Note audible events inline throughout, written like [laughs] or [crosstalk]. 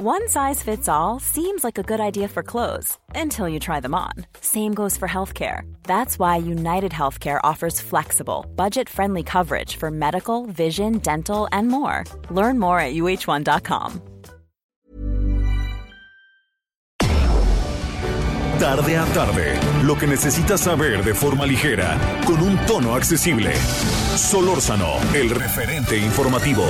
One size fits all seems like a good idea for clothes until you try them on. Same goes for healthcare. That's why United Healthcare offers flexible, budget friendly coverage for medical, vision, dental, and more. Learn more at uh1.com. Tarde a tarde, lo que necesitas saber de forma ligera, con un tono accesible. Solórzano, el referente informativo.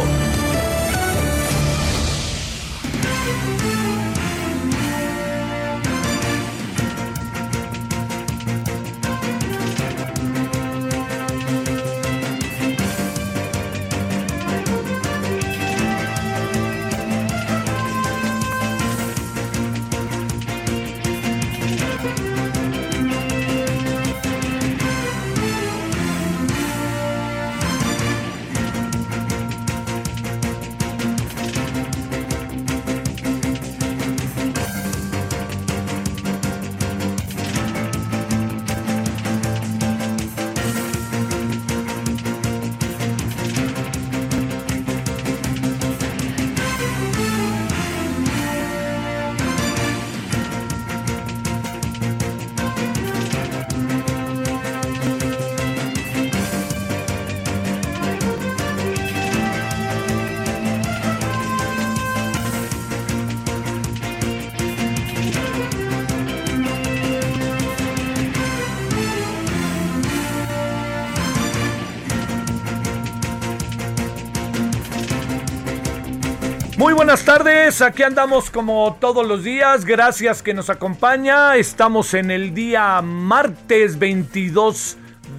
Tardes, aquí andamos como todos los días, gracias que nos acompaña, estamos en el día martes 22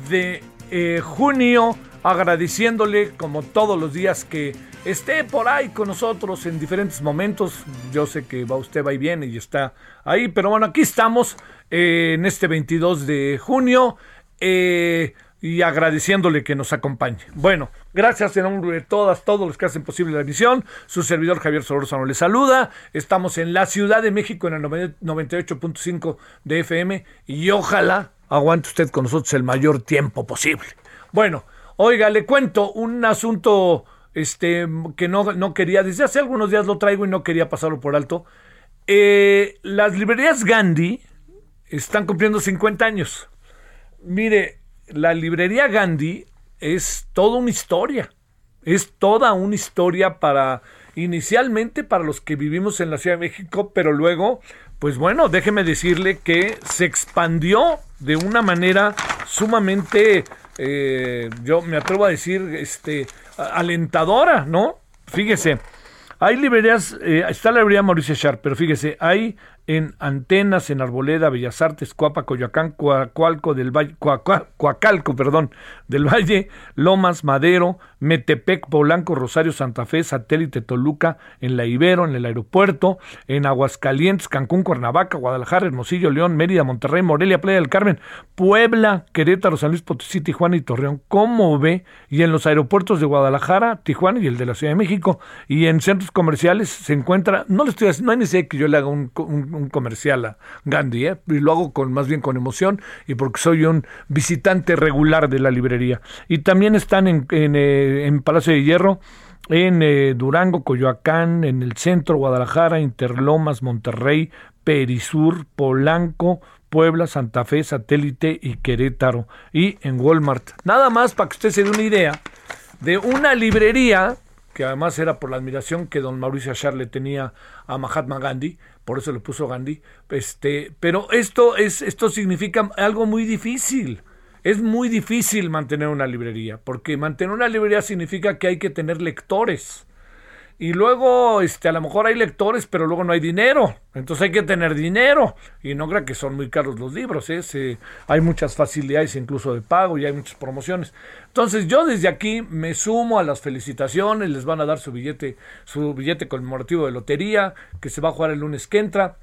de eh, junio, agradeciéndole como todos los días que esté por ahí con nosotros en diferentes momentos, yo sé que va usted va y viene y está ahí, pero bueno, aquí estamos eh, en este 22 de junio. Eh, y agradeciéndole que nos acompañe. Bueno, gracias en nombre de todas, todos los que hacen posible la emisión. Su servidor Javier Solorzano le saluda. Estamos en la Ciudad de México en el 98.5 de FM y ojalá aguante usted con nosotros el mayor tiempo posible. Bueno, oiga, le cuento un asunto este, que no, no quería, desde hace algunos días lo traigo y no quería pasarlo por alto. Eh, las librerías Gandhi están cumpliendo 50 años. Mire, la librería Gandhi es toda una historia. Es toda una historia para, inicialmente para los que vivimos en la Ciudad de México, pero luego, pues bueno, déjeme decirle que se expandió de una manera sumamente, eh, yo me atrevo a decir, este, alentadora, ¿no? Fíjese, hay librerías, eh, está la librería Mauricio Sharp, pero fíjese, hay en Antenas, en Arboleda, Bellas Artes, Cuapa, Coyoacán, Coacualco del Valle, Coacalco, perdón, del Valle, Lomas, Madero, Metepec, Polanco, Rosario, Santa Fe, Satélite, Toluca, en La Ibero, en el aeropuerto, en Aguascalientes, Cancún, Cuernavaca, Guadalajara, Hermosillo, León, Mérida, Monterrey, Morelia, Playa del Carmen, Puebla, Querétaro, San Luis Potosí, Tijuana y Torreón. ¿Cómo ve? Y en los aeropuertos de Guadalajara, Tijuana y el de la Ciudad de México, y en centros comerciales se encuentra, no le estoy no hay necesidad que yo le haga un, un un comercial a Gandhi, ¿eh? y lo hago con más bien con emoción y porque soy un visitante regular de la librería. Y también están en, en, eh, Palacio de Hierro, en eh, Durango, Coyoacán, en el centro, Guadalajara, Interlomas, Monterrey, Perisur, Polanco, Puebla, Santa Fe, Satélite y Querétaro. Y en Walmart. Nada más para que usted se dé una idea de una librería que además era por la admiración que don Mauricio Achar le tenía a Mahatma Gandhi, por eso le puso Gandhi. Este, pero esto es, esto significa algo muy difícil. Es muy difícil mantener una librería, porque mantener una librería significa que hay que tener lectores. Y luego, este, a lo mejor hay lectores, pero luego no hay dinero. Entonces hay que tener dinero. Y no creo que son muy caros los libros. ¿eh? hay muchas facilidades incluso de pago y hay muchas promociones. Entonces yo desde aquí me sumo a las felicitaciones. Les van a dar su billete, su billete conmemorativo de lotería, que se va a jugar el lunes que entra.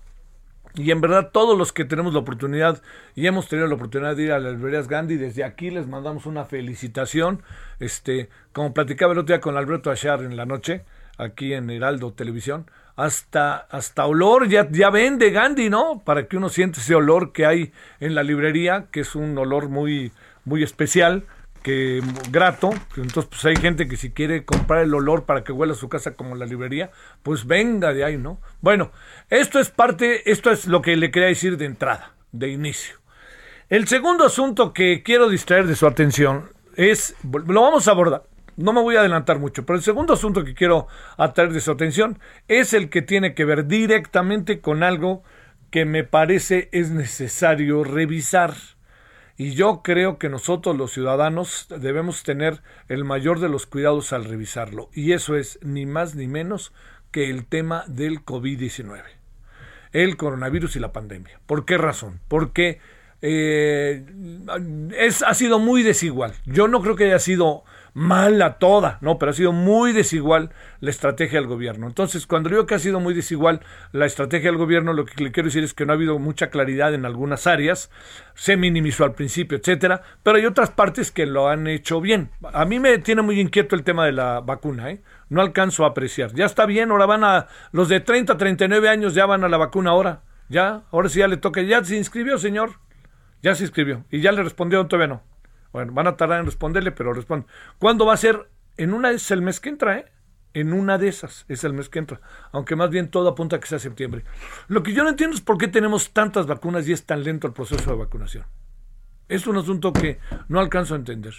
Y en verdad todos los que tenemos la oportunidad y hemos tenido la oportunidad de ir a las librerías Gandhi, desde aquí les mandamos una felicitación. Este, como platicaba el otro día con Alberto Achar en la noche, aquí en Heraldo Televisión, hasta, hasta olor ya, ya vende Gandhi, ¿no? Para que uno siente ese olor que hay en la librería, que es un olor muy, muy especial, que grato. Entonces, pues hay gente que si quiere comprar el olor para que huela su casa como la librería, pues venga de ahí, ¿no? Bueno, esto es parte, esto es lo que le quería decir de entrada, de inicio. El segundo asunto que quiero distraer de su atención es, lo vamos a abordar, no me voy a adelantar mucho, pero el segundo asunto que quiero atraer de su atención es el que tiene que ver directamente con algo que me parece es necesario revisar. Y yo creo que nosotros los ciudadanos debemos tener el mayor de los cuidados al revisarlo. Y eso es ni más ni menos que el tema del COVID-19. El coronavirus y la pandemia. ¿Por qué razón? Porque eh, es, ha sido muy desigual. Yo no creo que haya sido mala toda, no, pero ha sido muy desigual la estrategia del gobierno. Entonces, cuando digo que ha sido muy desigual la estrategia del gobierno, lo que le quiero decir es que no ha habido mucha claridad en algunas áreas, se minimizó al principio, etcétera, pero hay otras partes que lo han hecho bien. A mí me tiene muy inquieto el tema de la vacuna, ¿eh? No alcanzo a apreciar. Ya está bien, ahora van a los de 30 a 39 años ya van a la vacuna ahora. Ya, ahora sí ya le toca. Ya se inscribió, señor. Ya se inscribió. Y ya le respondió, todavía no. Bueno, van a tardar en responderle, pero responde. ¿Cuándo va a ser? En una es el mes que entra, ¿eh? En una de esas es el mes que entra. Aunque más bien todo apunta a que sea septiembre. Lo que yo no entiendo es por qué tenemos tantas vacunas y es tan lento el proceso de vacunación. Es un asunto que no alcanzo a entender.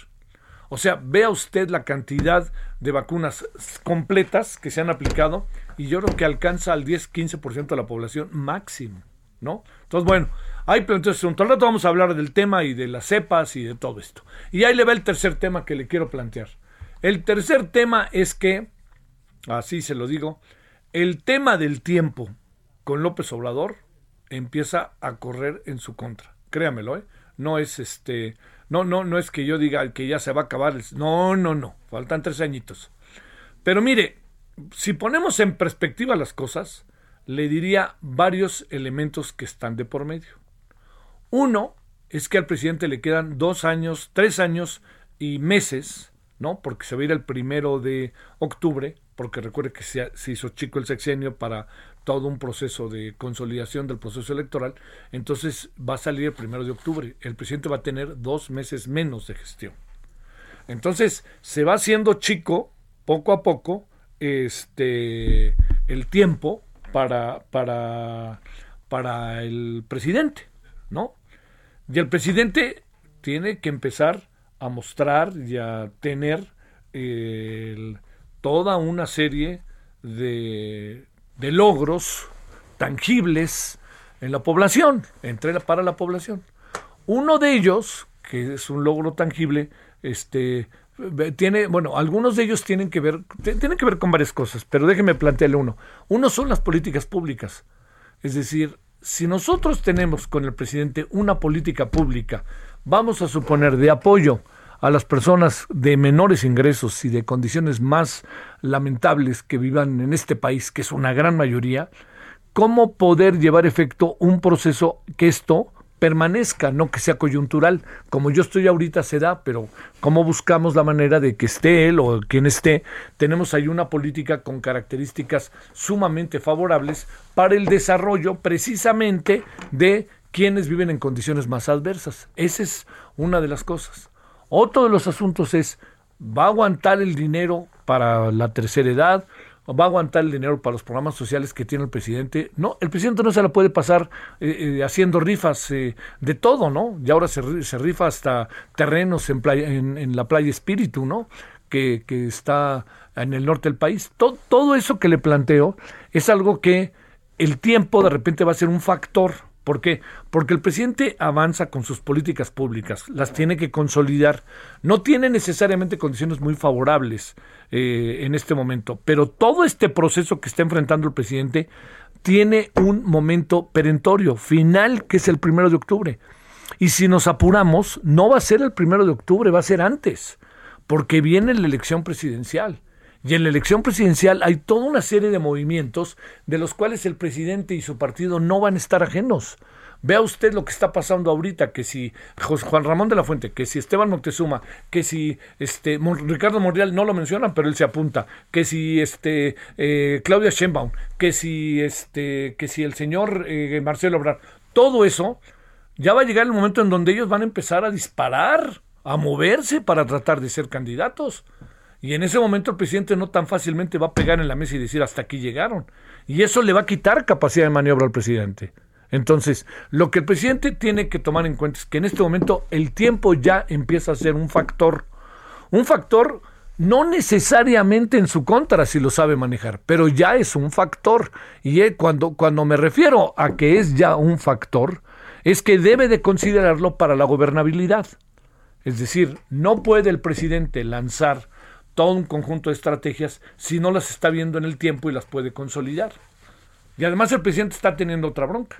O sea, vea usted la cantidad de vacunas completas que se han aplicado y yo creo que alcanza al 10-15% de la población máximo, Entonces, bueno, pero entonces, un rato vamos a hablar del tema y de las cepas y de todo esto. Y ahí le va el tercer tema que le quiero plantear. El tercer tema es que, así se lo digo, el tema del tiempo con López Obrador empieza a correr en su contra. Créamelo, ¿eh? No es este, no, no, no es que yo diga que ya se va a acabar. no, no, no. Faltan tres añitos. Pero mire, si ponemos en perspectiva las cosas, le diría varios elementos que están de por medio. Uno es que al presidente le quedan dos años, tres años y meses, ¿no? Porque se va a ir el primero de octubre, porque recuerde que se, hizo chico el sexenio para todo un proceso de consolidación del proceso electoral, entonces va a salir el primero de octubre. El presidente va a tener dos meses menos de gestión. Entonces se va haciendo chico, poco a poco, este, el tiempo para, para, para el presidente, ¿no? Y el presidente tiene que empezar a mostrar y a tener toda una serie de, logros tangibles en la población, entre para la población. Uno de ellos, que es un logro tangible, este tiene, bueno, algunos de ellos tienen que ver, tienen que ver con varias cosas, pero déjeme plantearle uno. Uno son las políticas públicas. Es decir, si nosotros tenemos con el presidente una política pública, vamos a suponer de apoyo a las personas de menores ingresos y de condiciones más lamentables que vivan en este país, que es una gran mayoría, ¿cómo poder llevar efecto un proceso que esto permanezca, no que sea coyuntural. Como yo estoy ahorita se da, pero ¿cómo buscamos la manera de que esté él o quien esté? Tenemos ahí una política con características sumamente favorables para el desarrollo precisamente de quienes viven en condiciones más adversas. Esa es una de las cosas. Otro de los asuntos es, ¿va a aguantar el dinero para la tercera edad? Va a aguantar el dinero para los programas sociales que tiene el presidente. No, el presidente no se la puede pasar eh, eh, haciendo rifas eh, de todo, ¿no? Y ahora se, se rifa hasta terrenos en, playa, en, la playa Espíritu, ¿no? Que, que, está en el norte del país. Todo, todo eso que le planteo es algo que el tiempo de repente va a ser un factor ¿Por qué? Porque el presidente avanza con sus políticas públicas, las tiene que consolidar. No tiene necesariamente condiciones muy favorables eh, en este momento, pero todo este proceso que está enfrentando el presidente tiene un momento perentorio, final, que es el primero de octubre. Y si nos apuramos, no va a ser el primero de octubre, va a ser antes, porque viene la elección presidencial. Y en la elección presidencial hay toda una serie de movimientos de los cuales el presidente y su partido no van a estar ajenos. Vea usted lo que está pasando ahorita, que si Juan Ramón de la Fuente, que si Esteban Moctezuma, que si este Ricardo Monreal no lo mencionan, pero él se apunta, que si este eh, Claudia Sheinbaum, que si este que si el señor eh, Marcelo Obrar, todo eso ya va a llegar el momento en donde ellos van a empezar a disparar, a moverse para tratar de ser candidatos. Y en ese momento el presidente no tan fácilmente va a pegar en la mesa y decir hasta aquí llegaron. Y eso le va a quitar capacidad de maniobra al presidente. Entonces, lo que el presidente tiene que tomar en cuenta es que en este momento el tiempo ya empieza a ser un factor. Un factor no necesariamente en su contra si lo sabe manejar, pero ya es un factor. Y cuando, cuando me refiero a que es ya un factor, es que debe de considerarlo para la gobernabilidad. Es decir, no puede el presidente lanzar todo un conjunto de estrategias si no las está viendo en el tiempo y las puede consolidar. Y además el presidente está teniendo otra bronca.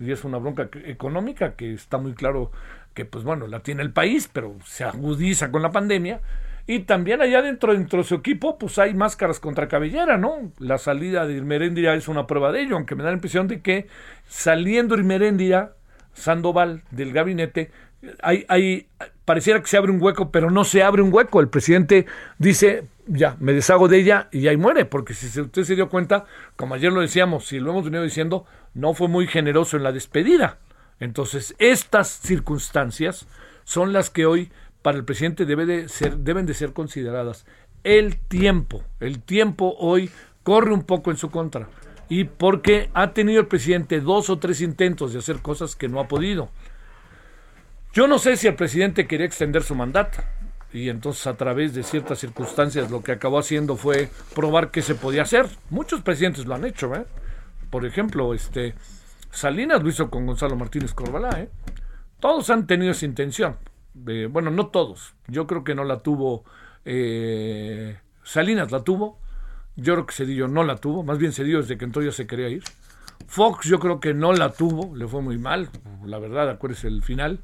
Y es una bronca económica que está muy claro que, pues bueno, la tiene el país, pero se agudiza con la pandemia. Y también allá dentro, dentro de su equipo, pues hay máscaras contra cabellera, ¿no? La salida de Irmeréndira es una prueba de ello, aunque me da la impresión de que saliendo Irmeréndira, Sandoval del gabinete, hay, hay, pareciera que se abre un hueco, pero no se abre un hueco. El presidente dice, ya, me deshago de ella y ahí muere, porque si usted se dio cuenta, como ayer lo decíamos, si lo hemos venido diciendo, no fue muy generoso en la despedida. Entonces, estas circunstancias son las que hoy para el presidente debe de ser, deben de ser consideradas. El tiempo, el tiempo hoy corre un poco en su contra. Y porque ha tenido el presidente dos o tres intentos de hacer cosas que no ha podido. Yo no sé si el presidente quería extender su mandato y entonces a través de ciertas circunstancias lo que acabó haciendo fue probar qué se podía hacer. Muchos presidentes lo han hecho, ¿eh? Por ejemplo, este Salinas lo hizo con Gonzalo Martínez Corbalá, ¿eh? Todos han tenido esa intención. bueno, no todos. Yo creo que no la tuvo eh, Salinas la tuvo. Yo creo que Cedillo no la tuvo. Más bien Cedillo desde que entró ya se quería ir. Fox yo creo que no la tuvo. Le fue muy mal. La verdad, acuérdese el final.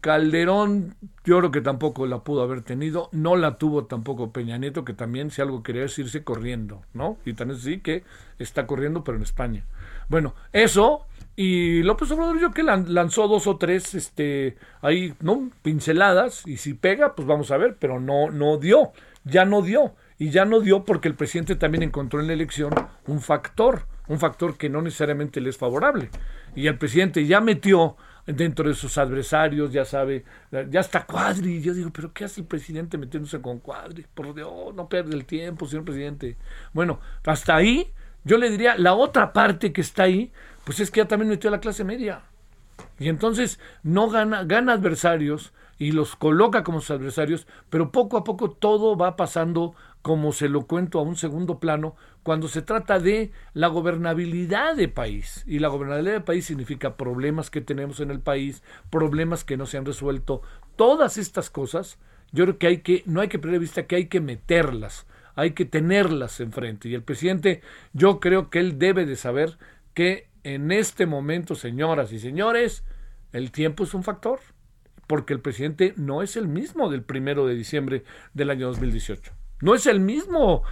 Calderón, yo creo que tampoco la pudo haber tenido, no la tuvo tampoco Peña Nieto, que también si algo quería es irse corriendo, ¿no? Y también sí que está corriendo, pero en España. Bueno, eso, y López Obrador yo que lanzó dos o tres, este, ahí, ¿no? Pinceladas, y si pega, pues vamos a ver, pero no, no dio, ya no dio, y ya no dio porque el presidente también encontró en la elección un factor, un factor que no necesariamente le es favorable. Y el presidente ya metió dentro de sus adversarios, ya sabe, ya está Cuadri. Yo digo, pero ¿qué hace el presidente metiéndose con Cuadri? Por Dios, no pierde el tiempo, señor presidente. Bueno, hasta ahí, yo le diría, la otra parte que está ahí, pues es que ya también metió a la clase media. Y entonces no gana, gana adversarios y los coloca como sus adversarios, pero poco a poco todo va pasando como se lo cuento a un segundo plano, cuando se trata de la gobernabilidad de país. Y la gobernabilidad de país significa problemas que tenemos en el país, problemas que no se han resuelto. Todas estas cosas, yo creo que hay que, no hay que perder vista que hay que meterlas, hay que tenerlas enfrente. Y el presidente, yo creo que él debe de saber que en este momento, señoras y señores, el tiempo es un factor, porque el presidente no es el mismo del primero de diciembre del año 2018. No es el mismo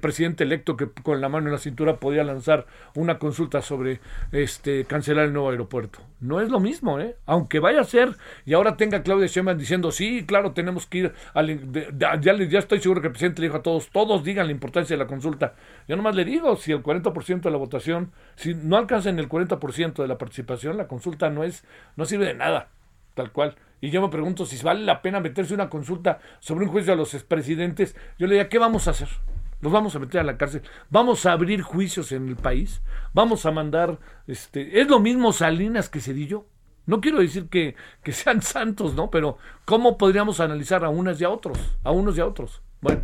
presidente electo que con la mano en la cintura podía lanzar una consulta sobre este cancelar el nuevo aeropuerto. No es lo mismo, ¿eh? Aunque vaya a ser y ahora tenga Claudia Sheinbaum diciendo sí, claro, tenemos que ir al, ya, ya estoy seguro que el presidente le dijo a todos, todos digan la importancia de la consulta. Yo nomás le digo, si el 40% de la votación, si no alcanzan el 40% de la participación, la consulta no es no sirve de nada, tal cual. Y yo me pregunto si vale la pena meterse una consulta sobre un juicio a los expresidentes. Yo le diría, ¿qué vamos a hacer? ¿Los vamos a meter a la cárcel? ¿Vamos a abrir juicios en el país? ¿Vamos a mandar, este, es lo mismo Salinas que Cedillo? No quiero decir que, que sean [laughs] santos, ¿no? Pero ¿cómo podríamos analizar a unas y a otros? A unos y a otros. Bueno,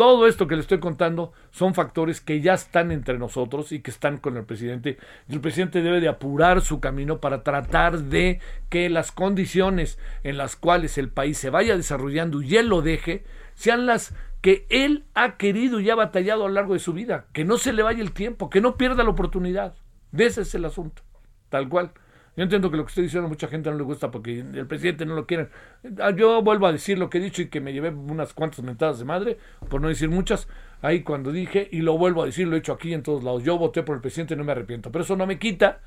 todo esto que le estoy contando son factores que ya están entre nosotros y que están con el presidente. Y el presidente debe de apurar su camino para tratar de que las condiciones en las cuales el país se vaya desarrollando y él lo deje, sean las que él ha querido y ha batallado a lo largo de su vida. Que no se le vaya el tiempo, que no pierda la oportunidad. Ese es el asunto. Tal cual. Yo entiendo que lo que estoy diciendo a mucha gente no le gusta porque el presidente no lo quiere. Ah, yo vuelvo a decir lo que he dicho y que me llevé unas cuantas mentadas de madre, por no decir muchas, ahí cuando dije, y lo vuelvo a decir, lo he hecho aquí en todos lados. Yo voté por el presidente y no me arrepiento. Pero eso no me quita,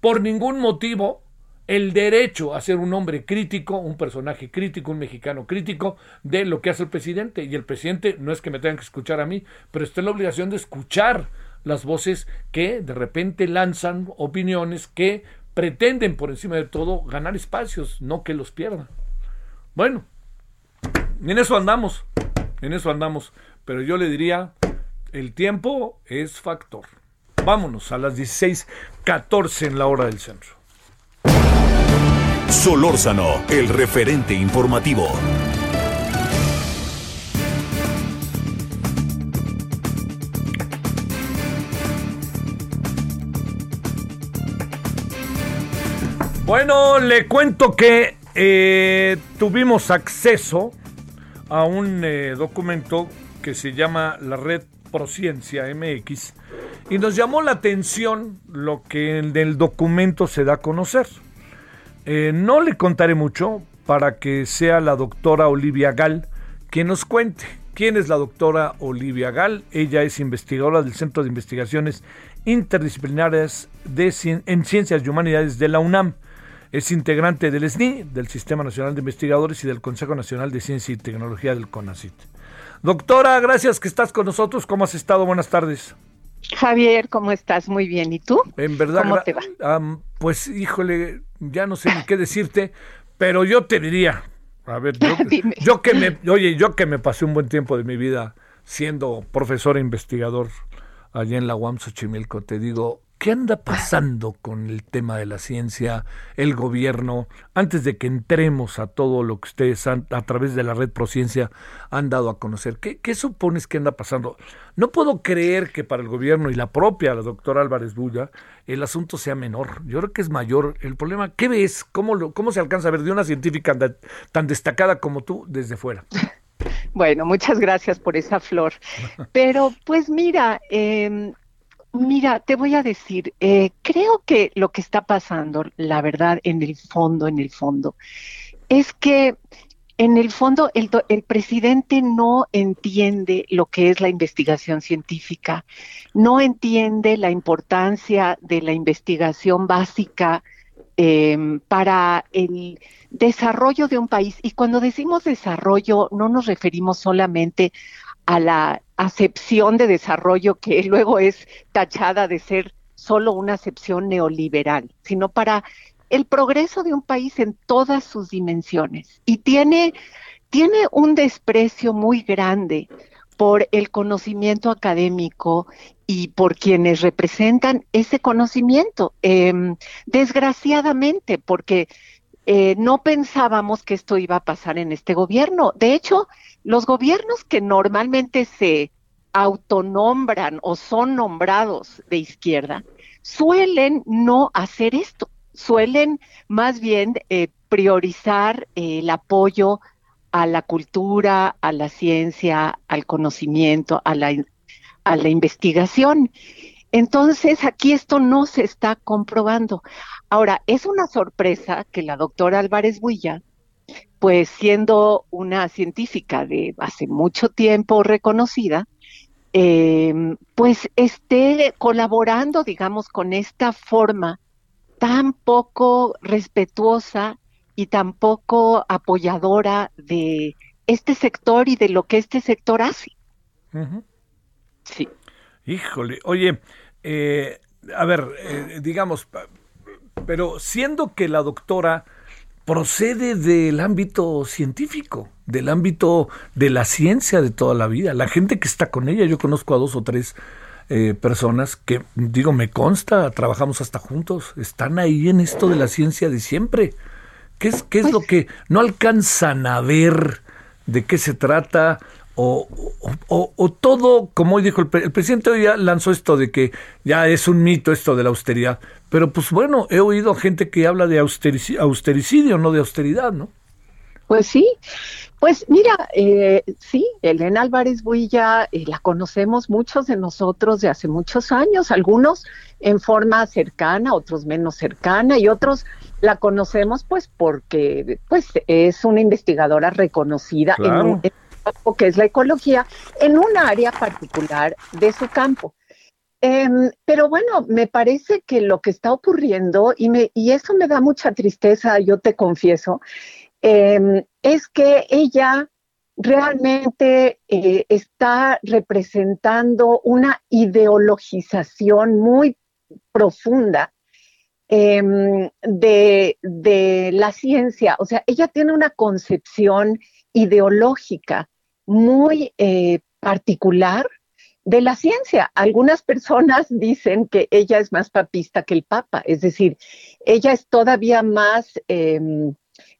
por ningún motivo, el derecho a ser un hombre crítico, un personaje crítico, un mexicano crítico de lo que hace el presidente. Y el presidente no es que me tengan que escuchar a mí, pero está en la obligación de escuchar las voces que de repente lanzan opiniones que pretenden por encima de todo ganar espacios, no que los pierdan. Bueno, en eso andamos, en eso andamos, pero yo le diría, el tiempo es factor. Vámonos a las 16:14 en la hora del centro. Solórzano, el referente informativo. Bueno, le cuento que eh, tuvimos acceso a un eh, documento que se llama la Red Prociencia MX y nos llamó la atención lo que en el documento se da a conocer. Eh, no le contaré mucho para que sea la doctora Olivia Gal quien nos cuente quién es la doctora Olivia Gal. Ella es investigadora del Centro de Investigaciones Interdisciplinarias de, en Ciencias y Humanidades de la UNAM. Es integrante del SNI, del Sistema Nacional de Investigadores y del Consejo Nacional de Ciencia y Tecnología del CONACIT. Doctora, gracias que estás con nosotros. ¿Cómo has estado? Buenas tardes. Javier, ¿cómo estás? Muy bien. ¿Y tú? En verdad. ¿Cómo te va? pues, híjole, ya no sé ni qué decirte, pero yo te diría, a ver, yo, [laughs] yo, que me, oye, yo que me pasé un buen tiempo de mi vida siendo profesor e investigador allá en la UAM Xochimilco, te digo, ¿Qué anda pasando con el tema de la ciencia, el gobierno, antes de que entremos a todo lo que ustedes han, a través de la red Prociencia han dado a conocer? ¿Qué, ¿Qué, supones que anda pasando? No puedo creer que para el gobierno y la propia, la doctora Álvarez Bulla, el asunto sea menor. Yo creo que es mayor. El problema, ¿qué ves? ¿Cómo, lo, cómo se alcanza a ver de una científica tan destacada como tú desde fuera? [laughs] Bueno, muchas gracias por esa flor. Pero pues mira, eh, Mira, te voy a decir, eh, creo que lo que está pasando, la verdad, en el fondo, en el fondo, es que en el fondo el, el, presidente no entiende lo que es la investigación científica, no entiende la importancia de la investigación básica em, para el desarrollo de un país. Y cuando decimos desarrollo, no nos referimos solamente a la acepción de desarrollo que [laughs] luego es tachada de ser solo una acepción neoliberal, sino para el progreso de un país en todas sus dimensiones. Y tiene, tiene un desprecio muy grande por el conocimiento académico y por quienes representan ese conocimiento. Em, desgraciadamente, porque eh, no pensábamos que esto iba a pasar en este gobierno. De hecho, los gobiernos que normalmente se autonombran o son nombrados de izquierda suelen no hacer esto, suelen más bien eh, priorizar eh, el apoyo a la cultura, a la ciencia, al conocimiento, a la, a la investigación. Entonces, aquí esto no se está comprobando. Ahora, es una sorpresa que la doctora Álvarez Builla, pues siendo una científica de hace mucho tiempo reconocida, em, pues esté colaborando, digamos, con esta forma tan poco respetuosa y tan poco apoyadora de este sector y de lo que este sector hace. Sí. Híjole, oye, eh, a ver, eh, digamos, pero siendo que la doctora procede del ámbito científico, del ámbito de la ciencia de toda la vida, la gente que está con ella, yo conozco a dos o tres eh, personas que, digo, me consta, trabajamos hasta juntos, están ahí en esto de la ciencia de siempre. ¿Qué es, qué es lo que no alcanzan a ver de qué se trata? O, o, todo, como hoy dijo el, el, presidente, hoy ya lanzó esto de que ya es un mito esto de la austeridad, pero pues bueno, he oído gente que habla de austericidio, no de austeridad, ¿no? Pues sí, pues mira, eh, sí, Elena Álvarez Builla eh, la conocemos muchos de nosotros de hace muchos años, algunos en forma cercana, otros menos cercana y otros la conocemos pues porque pues es una investigadora reconocida en un campo que es la ecología en un área particular de su campo. Em, pero bueno, me parece que lo que está ocurriendo, y, me, y eso me da mucha tristeza, yo te confieso, em, es que ella realmente eh, está representando una ideologización muy profunda em, de, de, la ciencia. O sea, ella tiene una concepción ideológica muy eh, particular de la ciencia. Algunas personas dicen que ella es más papista que el Papa, es decir, ella es todavía más em,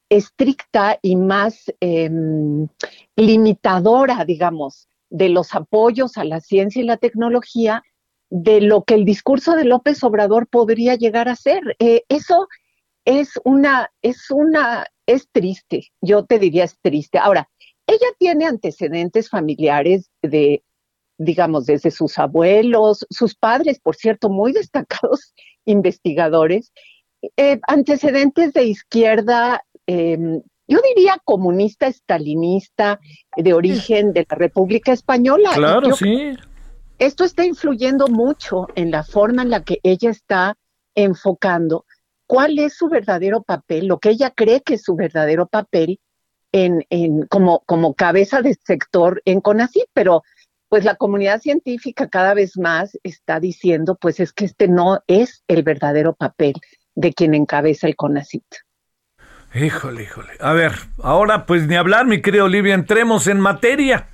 estricta y más em, limitadora, digamos, de los apoyos a la ciencia y la tecnología de lo que el discurso de López Obrador podría llegar a ser. Eh, eso es una, es una, es triste, yo te diría es triste. Ahora, ella tiene antecedentes familiares de, digamos, desde sus abuelos, sus padres, por cierto, muy [laughs] destacados investigadores, eh, antecedentes de izquierda, em, yo diría comunista, estalinista, de origen de la República Española. Claro, sí. Esto está influyendo mucho en la forma en la que ella está enfocando cuál es su verdadero papel, lo que ella cree que es su verdadero papel en, en como, como cabeza de sector en CONACYT, pero pues la comunidad científica cada vez más está diciendo, pues es que este no es el verdadero papel de quien encabeza el CONACYT. Híjole, híjole. A ver, ahora pues ni hablar, mi querido Olivia, entremos en materia.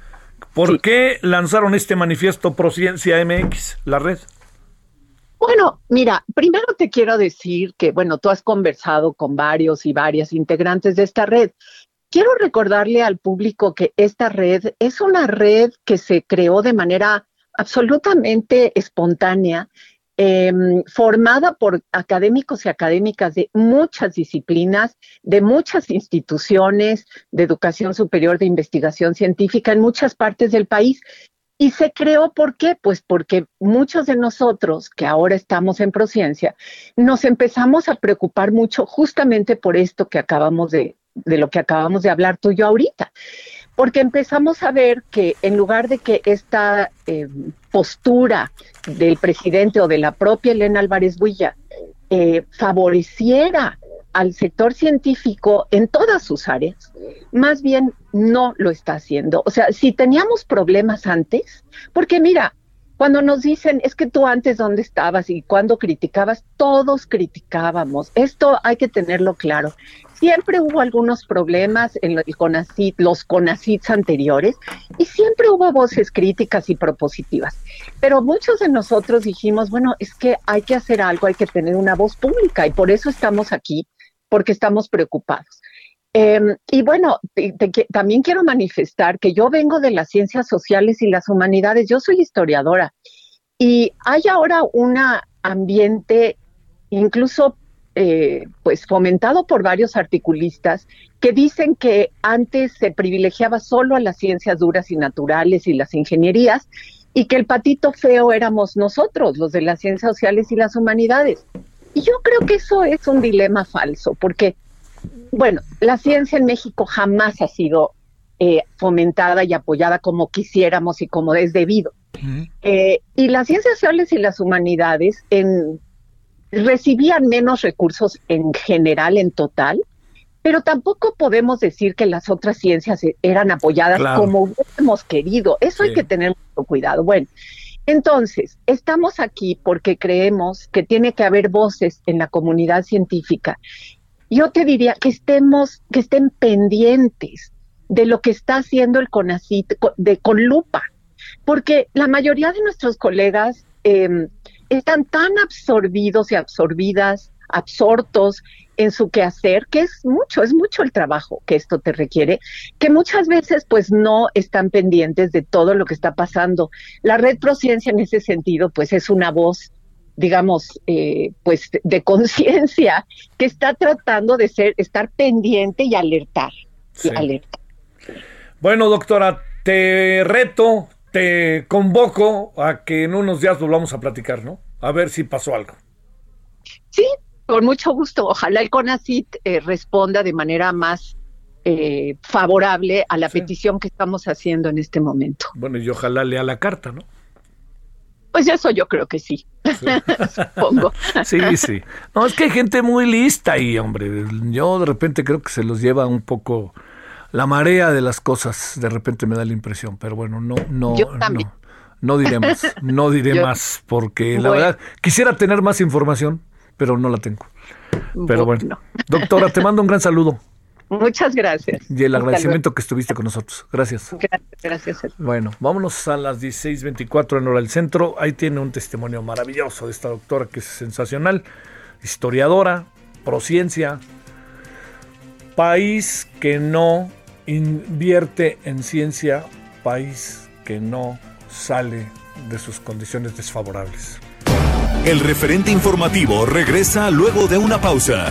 ¿Por qué lanzaron este manifiesto Prociencia MX, la red? Bueno, mira, primero te quiero decir que, bueno, tú has conversado con varios y varias integrantes de esta red. Quiero recordarle al público que esta red es una red que se creó de manera absolutamente espontánea, em, formada por académicos y académicas de muchas disciplinas, de muchas instituciones de educación superior, de investigación científica en muchas partes del país. Y se creó, ¿por qué? Pues porque muchos de nosotros que ahora estamos en Prociencia, nos empezamos a preocupar mucho justamente por esto que acabamos de, de lo que acabamos de hablar tú y yo ahorita. Porque empezamos a ver que en lugar de que esta eh, postura del presidente o de la propia Elena Álvarez Builla eh, favoreciera al sector científico en todas sus áreas, más bien no lo está haciendo. O sea, si teníamos problemas antes, porque mira, cuando nos dicen, es que tú antes dónde estabas y cuando criticabas, todos criticábamos. Esto hay que tenerlo claro. Siempre hubo algunos problemas en el CONACIT, los CONACITs anteriores, y siempre hubo voces críticas y propositivas. Pero muchos de nosotros dijimos, bueno, es que hay que hacer algo, hay que tener una voz pública, y por eso estamos aquí porque estamos preocupados. Em, y bueno, también quiero manifestar que yo vengo de las ciencias sociales y las humanidades, yo soy historiadora y hay ahora un ambiente incluso eh, pues fomentado por varios articulistas que dicen que antes se privilegiaba solo a las ciencias duras y naturales y las ingenierías y que el patito feo éramos nosotros, los de las ciencias sociales y las humanidades. Y yo creo que eso es un dilema falso, porque, bueno, la ciencia en México jamás ha sido eh, fomentada y apoyada como quisiéramos y como es debido. Eh, y las ciencias sociales y las humanidades en, recibían menos recursos en general, en total, pero tampoco podemos decir que las otras ciencias eran apoyadas como hubiéramos querido. Eso hay que tener mucho cuidado. Bueno, entonces, estamos aquí porque creemos que tiene que haber voces en la comunidad científica. Yo te diría que estemos, que estén pendientes de lo que está haciendo el CONACIT de, con lupa, porque la mayoría de nuestros colegas em, están tan absorbidos y absorbidas, absortos en su quehacer, que es mucho, es mucho el trabajo que esto te requiere, que muchas veces pues no están pendientes de todo lo que está pasando. La red Prociencia en ese sentido pues es una voz digamos, eh, pues de conciencia que está tratando de ser, estar pendiente y alertar, alertar. Bueno, doctora, te reto, te convoco a que en unos días volvamos a platicar, ¿no? A ver si pasó algo. Sí, con mucho gusto. Ojalá el CONACIT eh, responda de manera más eh, favorable a la petición que estamos haciendo en este momento. Bueno, y ojalá lea la carta, ¿no? Pues eso yo creo que sí, supongo. Sí, sí. No, es que hay gente muy lista ahí, hombre. Yo de repente creo que se los lleva un poco la marea de las cosas, de repente me da la impresión, pero bueno, no, no, no, no diré más, no diré [laughs] más, porque la verdad quisiera tener más información, pero no la tengo. Pero bueno, doctora, te mando un gran saludo. Muchas gracias. Y el agradecimiento que estuviste con nosotros. Gracias. Gracias, gracias. Bueno, vámonos a las 16.24 en hora del centro. Ahí tiene un testimonio maravilloso de esta doctora que es sensacional, historiadora, prociencia, país que no invierte en ciencia, país que no sale de sus condiciones desfavorables. El referente informativo regresa luego de una pausa.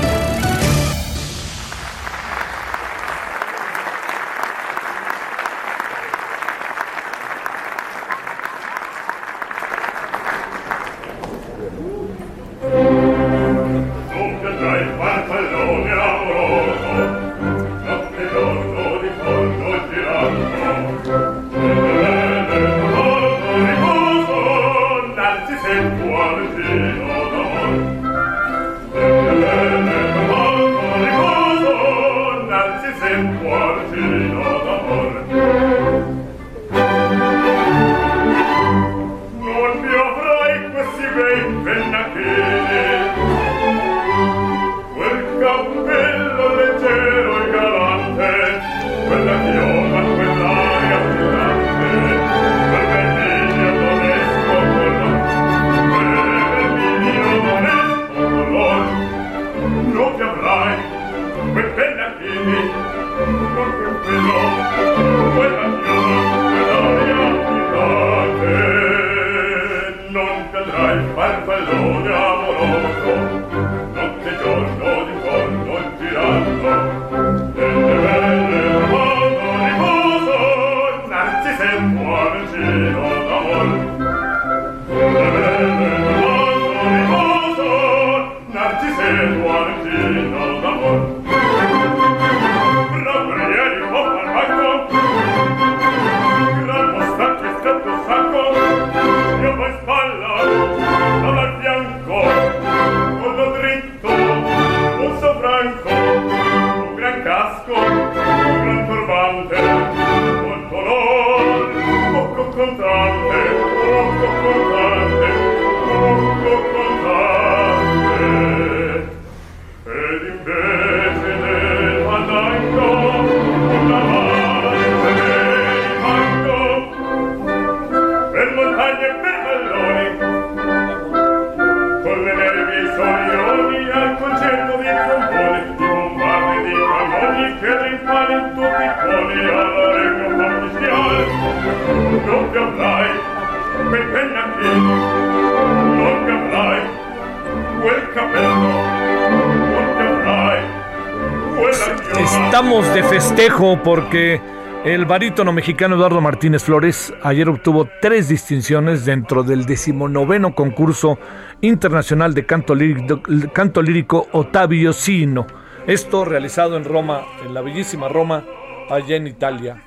Porque el barítono mexicano Eduardo Martínez Flores ayer obtuvo tres distinciones dentro del decimonoveno concurso internacional de canto lírico, canto lírico Ottavio Sino. Esto realizado en Roma, en la bellísima Roma, allá en Italia.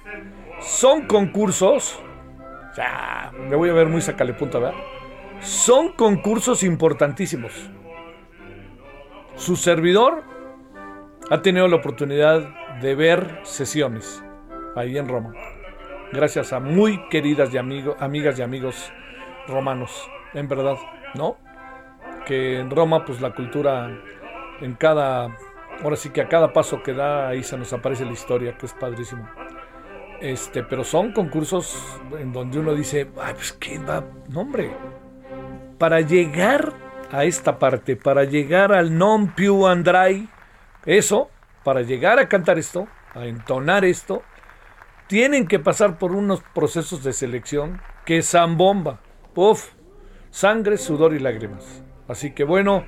Son concursos, ya, me voy a ver muy sacale punta, ¿verdad? Son concursos importantísimos. Su servidor ha tenido la oportunidad de ver sesiones ahí en Roma. Gracias a muy queridas y amigas y amigos romanos, en verdad, ¿no? Que en Roma, pues la cultura, en cada, ahora sí que a cada paso que da, ahí se nos aparece la historia, que es padrísimo. Este, pero son concursos en donde uno dice, ay, pues qué va, no hombre, para llegar a esta parte, para llegar al non più andrai, eso, para llegar a cantar esto, a entonar esto, tienen que pasar por unos procesos de selección que bomba, Puf, sangre, sudor y lágrimas. Así que bueno,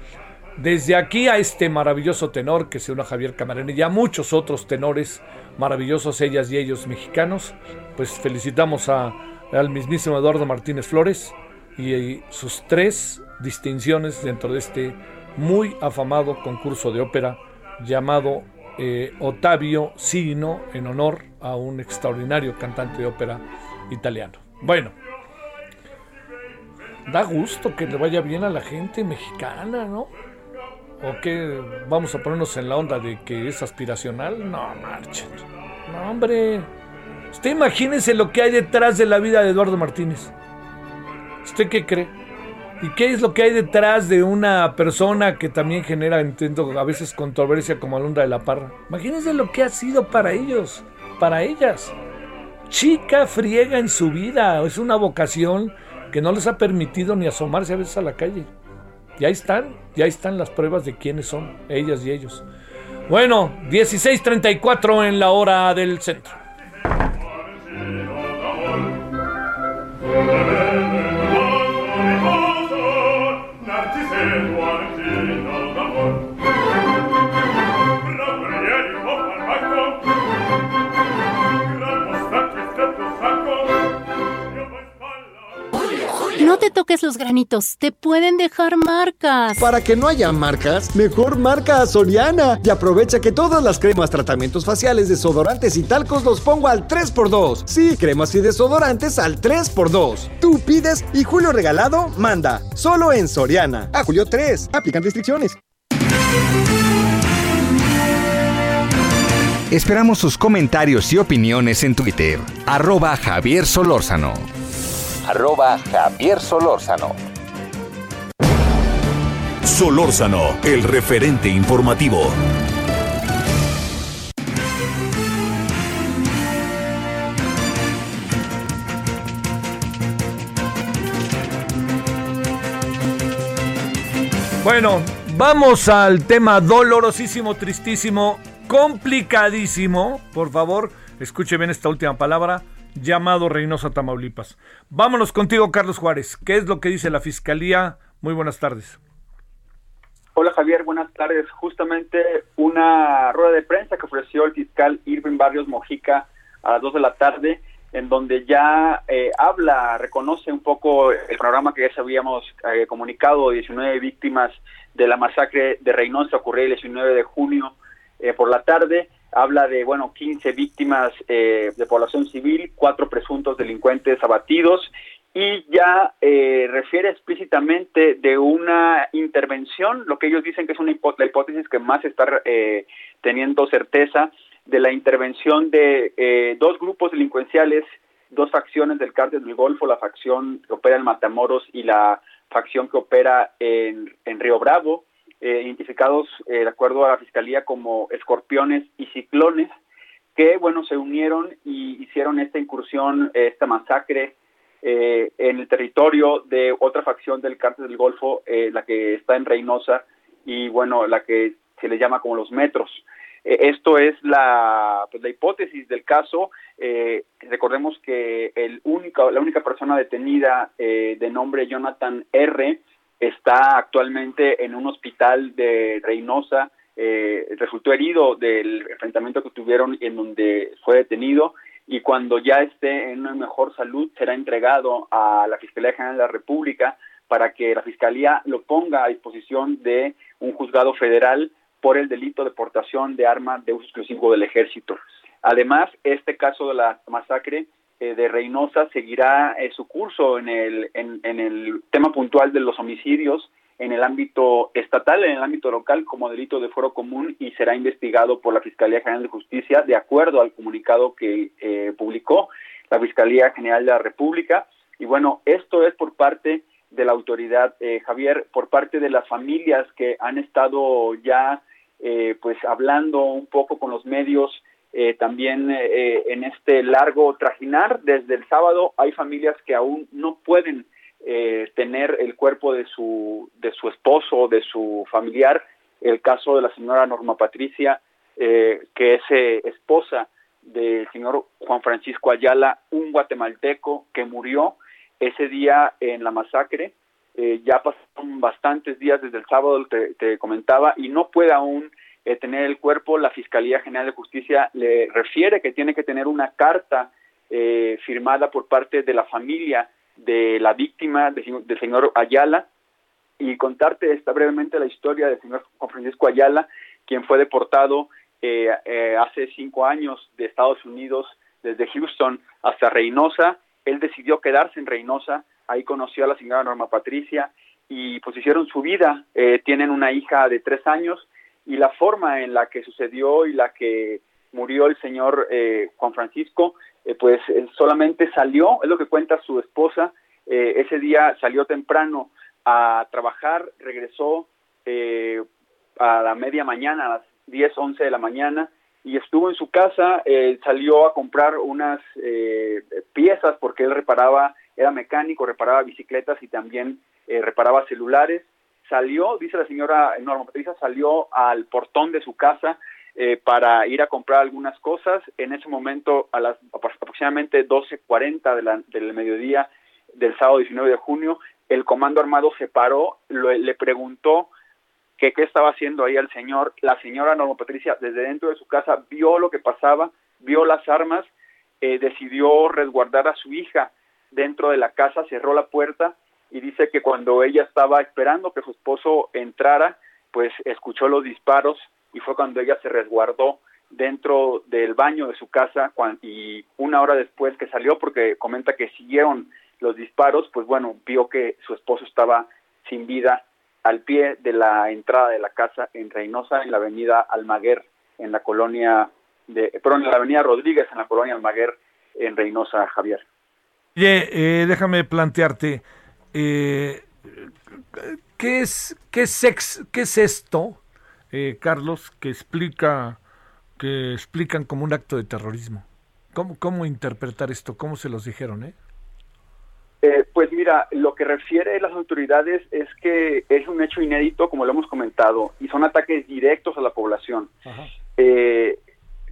desde aquí a este maravilloso tenor que se une Javier Camarena y a muchos otros tenores maravillosos, ellas y ellos mexicanos, pues felicitamos a, al mismísimo Eduardo Martínez Flores y sus tres distinciones dentro de este muy afamado concurso de ópera llamado eh, Ottavio Sino en honor a un extraordinario cantante de ópera italiano. Bueno, da gusto que le vaya bien a la gente mexicana, ¿no? ¿O que vamos a ponernos en la onda de que es aspiracional? No, marchen. No, hombre. Usted imagínese lo que hay detrás de la vida de Eduardo Martínez. ¿Usted qué cree? ¿Y qué es lo que hay detrás de una persona que también genera, entiendo, a veces controversia como Alondra de la Parra? Imagínense lo que ha sido para ellos, para ellas. Chica friega en su vida, es una vocación que no les ha permitido ni asomarse a veces a la calle. Y ahí están, ya están las pruebas de quiénes son, ellas y ellos. Bueno, 16.34 en la hora del centro. Te toques los granitos, te pueden dejar marcas. Para que no haya marcas, mejor marca a Soriana y aprovecha que todas las cremas, tratamientos faciales, desodorantes y talcos los pongo al 3x2. Sí, cremas y desodorantes al 3x2. Tú pides y Julio Regalado manda. Solo en Soriana. A Julio 3. Aplican restricciones. Esperamos sus comentarios y opiniones en Twitter. Arroba Javier Solórzano arroba Javier Solórzano. Solórzano, el referente informativo. Bueno, vamos al tema dolorosísimo, tristísimo, complicadísimo. Por favor, escuche bien esta última palabra llamado Reynosa, Tamaulipas. Vámonos contigo, Carlos Juárez. ¿Qué es lo que dice la Fiscalía? Muy buenas tardes. Hola Javier, buenas tardes. Justamente una rueda de prensa que ofreció el fiscal Irving Barrios Mojica a las 2 de la tarde, en donde ya eh, habla, reconoce un poco el programa que ya se habíamos eh, comunicado, 19 víctimas de la masacre de Reynosa ocurrió el 19 de junio eh, por la tarde habla de, bueno, 15 víctimas eh, de población civil, cuatro presuntos delincuentes abatidos y ya eh, refiere explícitamente de una intervención, lo que ellos dicen que es una la hipótesis que más está eh, teniendo certeza, de la intervención de dos grupos delincuenciales, dos facciones del cártel del Golfo, la facción que opera en Matamoros y la facción que opera en, en Río Bravo, eh, identificados eh, de acuerdo a la fiscalía como escorpiones y ciclones que bueno se unieron y hicieron esta incursión esta masacre eh, en el territorio de otra facción del cártel del Golfo la que está en Reynosa y bueno la que se le llama como los metros esto es la, pues, la hipótesis del caso. recordemos que el único, la única persona detenida de nombre Jonathan R está actualmente en un hospital de Reynosa, eh, resultó herido del enfrentamiento que tuvieron en donde fue detenido y cuando ya esté en una mejor salud será entregado a la Fiscalía General de la República para que la Fiscalía lo ponga a disposición de un juzgado federal por el delito de portación de armas de uso exclusivo del ejército. Además, este caso de la masacre eh, de Reynosa seguirá eh, su curso en el, en, el tema puntual de los homicidios en el ámbito estatal, en el ámbito local, como delito de foro común y será investigado por la Fiscalía General de Justicia de acuerdo al comunicado que eh, publicó la Fiscalía General de la República. Y bueno, esto es por parte de la autoridad, Javier, por parte de las familias que han estado ya pues hablando un poco con los medios eh, también eh, en este largo trajinar. Desde el sábado hay familias que aún no pueden eh, tener el cuerpo de su, de su esposo, de su familiar. El caso de la señora Norma Patricia, que es esposa del señor Juan Francisco Ayala, un guatemalteco que murió ese día en la masacre. ya pasaron bastantes días desde el sábado, te, te comentaba, y no puede aún eh, tener el cuerpo, la Fiscalía General de Justicia le refiere que tiene que tener una carta eh, firmada por parte de la familia de la víctima del señor Ayala y contarte esta brevemente la historia del señor Juan Francisco Ayala, quien fue deportado eh, hace cinco años de Estados Unidos desde Houston hasta Reynosa. Él decidió quedarse en Reynosa, ahí conoció a la señora Norma Patricia y pues hicieron su vida. tienen una hija de tres años y la forma en la que sucedió y la que murió el señor eh, Juan Francisco, eh, pues eh, solamente salió, es lo que cuenta su esposa, ese día salió temprano a trabajar, regresó eh, a la media mañana, a las 10, 11 de la mañana, y estuvo en su casa, eh, salió a comprar unas eh, piezas porque él reparaba, era mecánico, reparaba bicicletas y también eh, reparaba celulares. Salió, dice la señora Norma Patricia, salió al portón de su casa para ir a comprar algunas cosas. En ese momento, a las aproximadamente 12.40 de la, del mediodía del sábado 19 de junio, el comando armado se paró, le preguntó que qué estaba haciendo ahí el señor. La señora Norma Patricia, desde dentro de su casa, vio lo que pasaba, vio las armas, eh, decidió resguardar a su hija dentro de la casa, cerró la puerta y dice que cuando ella estaba esperando que su esposo entrara, pues escuchó los disparos y fue cuando ella se resguardó dentro del baño de su casa y una hora después que salió, porque comenta que siguieron los disparos, pues bueno, vio que su esposo estaba sin vida al pie de la entrada de la casa en Reynosa, en la avenida Almaguer, en la colonia de, perdón, en la avenida Rodríguez, en la colonia Almaguer, en Reynosa, Javier. Oye, eh, déjame plantearte, eh, ¿qué, es, qué, es ¿qué es esto, eh, Carlos, que explica que explican como un acto de terrorismo? ¿Cómo, ¿Cómo interpretar esto? ¿Cómo se los dijeron? Eh? Eh, pues mira, lo que refiere las autoridades es que es un hecho inédito, como lo hemos comentado, y son ataques directos a la población. Eh,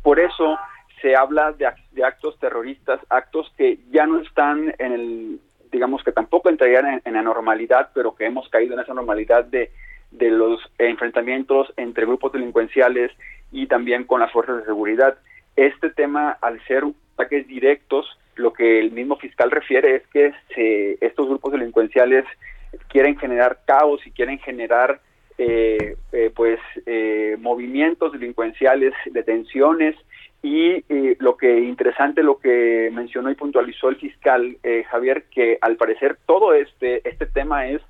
por eso se habla de, actos terroristas, actos que ya no están en el, digamos que tampoco entrarían en, la normalidad, pero que hemos caído en esa normalidad de, de los enfrentamientos entre grupos delincuenciales y también con las fuerzas de seguridad. Este tema, al ser ataques directos, lo que el mismo fiscal refiere es que estos grupos delincuenciales quieren generar caos y quieren generar eh, eh, pues eh, movimientos delincuenciales, detenciones y lo que interesante lo que mencionó y puntualizó el fiscal Javier que al parecer todo este este tema es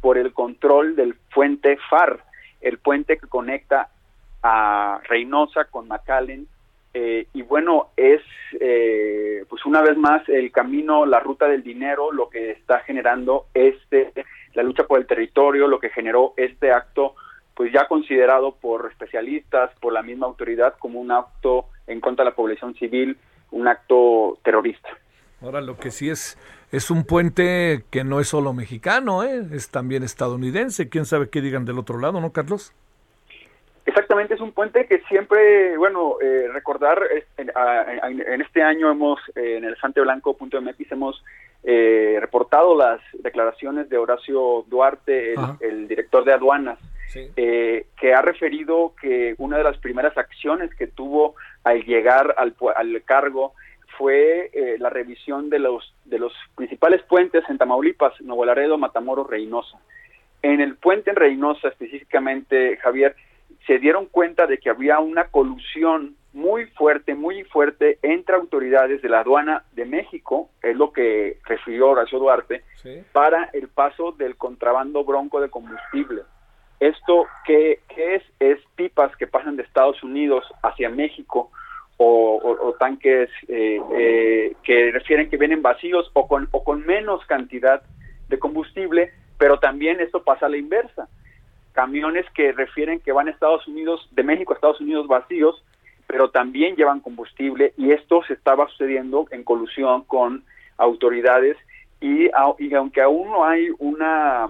por el control del puente FAR, el puente que conecta a Reynosa con McAllen eh, y bueno, es eh, pues una vez más el camino, la ruta del dinero, lo que está generando este, la lucha por el territorio, lo que generó este acto, pues ya considerado por especialistas, por la misma autoridad como un acto en contra de la población civil, un acto terrorista. Ahora lo que sí es es un puente que no es solo mexicano, ¿eh? es también estadounidense. ¿Quién sabe qué digan del otro lado, no, Carlos? Exactamente, es un puente que siempre, bueno, eh, recordar, en, este año hemos, eh, en el santeblanco.mx hemos eh, reportado las declaraciones de Horacio Duarte, el, director de aduanas, que ha referido que una de las primeras acciones que tuvo al llegar al, al cargo fue la revisión de los, de los principales puentes en Tamaulipas, Nuevo Laredo, Matamoros, Reynosa. En el puente en Reynosa específicamente, Javier, se dieron cuenta de que había una colusión muy fuerte, muy fuerte entre autoridades de la aduana de México, es lo que refirió Horacio Duarte, para el paso del contrabando bronco de combustible. Esto, ¿qué, es? Es pipas que pasan de Estados Unidos hacia México o, tanques eh, eh, que refieren que vienen vacíos o con, o con menos cantidad de combustible, pero también esto pasa a la inversa camiones que refieren que van a Estados Unidos, de México a Estados Unidos vacíos, pero también llevan combustible y esto se estaba sucediendo en colusión con autoridades y, aunque aún no hay una,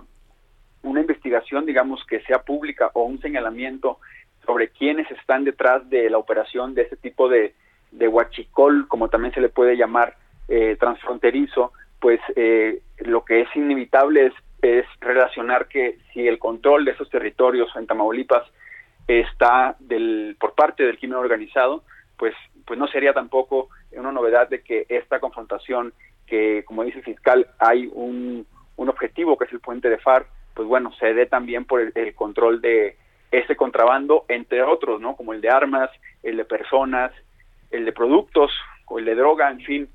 una investigación, digamos, que sea pública o un señalamiento sobre quiénes están detrás de la operación de este tipo de, de huachicol, como también se le puede llamar, eh, transfronterizo, pues eh, lo que es inevitable es es relacionar que si el control de esos territorios en Tamaulipas está del, por parte del crimen organizado, pues, pues no sería tampoco una novedad de que esta confrontación, que como dice el fiscal, hay un, un objetivo que es el puente de FAR, pues bueno, se dé también por el, control de ese contrabando, entre otros, ¿no? Como el de armas, el de personas, el de productos, o el de droga, en fin.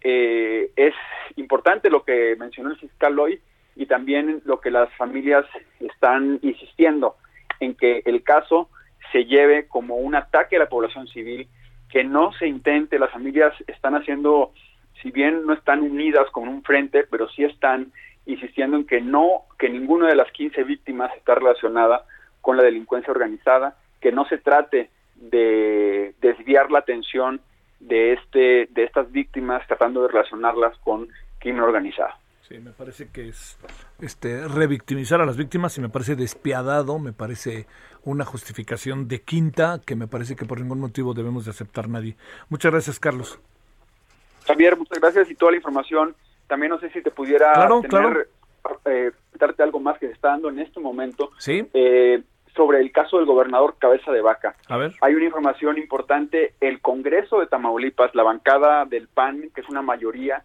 Eh, es importante lo que mencionó el fiscal hoy, y también lo que las familias están insistiendo en que el caso se lleve como un ataque a la población civil, que no se intente, las familias están haciendo, si bien no están unidas con un frente, pero sí están insistiendo en que no, que ninguna de las 15 víctimas está relacionada con la delincuencia organizada, que no se trate de desviar la atención de este de estas víctimas tratando de relacionarlas con crimen organizado. Sí, me parece que es este revictimizar a las víctimas y me parece despiadado, me parece una justificación de quinta que me parece que por ningún motivo debemos de aceptar nadie. Muchas gracias, Carlos. Javier, muchas gracias y toda la información. También no sé si te pudiera claro, tener, eh, darte algo más que se está dando en este momento. Sí. Eh, sobre el caso del gobernador Cabeza de Vaca. A ver. Hay una información importante. El Congreso de Tamaulipas, la bancada del PAN, que es una mayoría,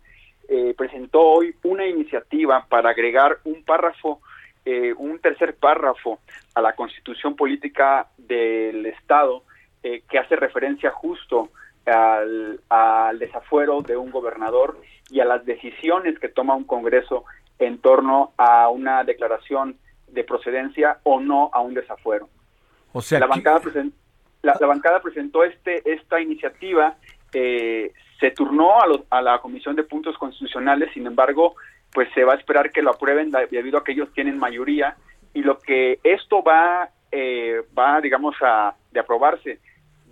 eh, presentó hoy una iniciativa para agregar un párrafo, eh, un tercer párrafo a la constitución política del Estado eh, que hace referencia justo al, al desafuero de un gobernador y a las decisiones que toma un Congreso en torno a una declaración de procedencia o no a un desafuero. O sea, la bancada, present, la, la, bancada presentó este esta iniciativa, eh, se turnó a, los, a la Comisión de Puntos Constitucionales, sin embargo, pues se va a esperar que lo aprueben debido a que ellos tienen mayoría y lo que esto va, eh, va digamos, a, de aprobarse,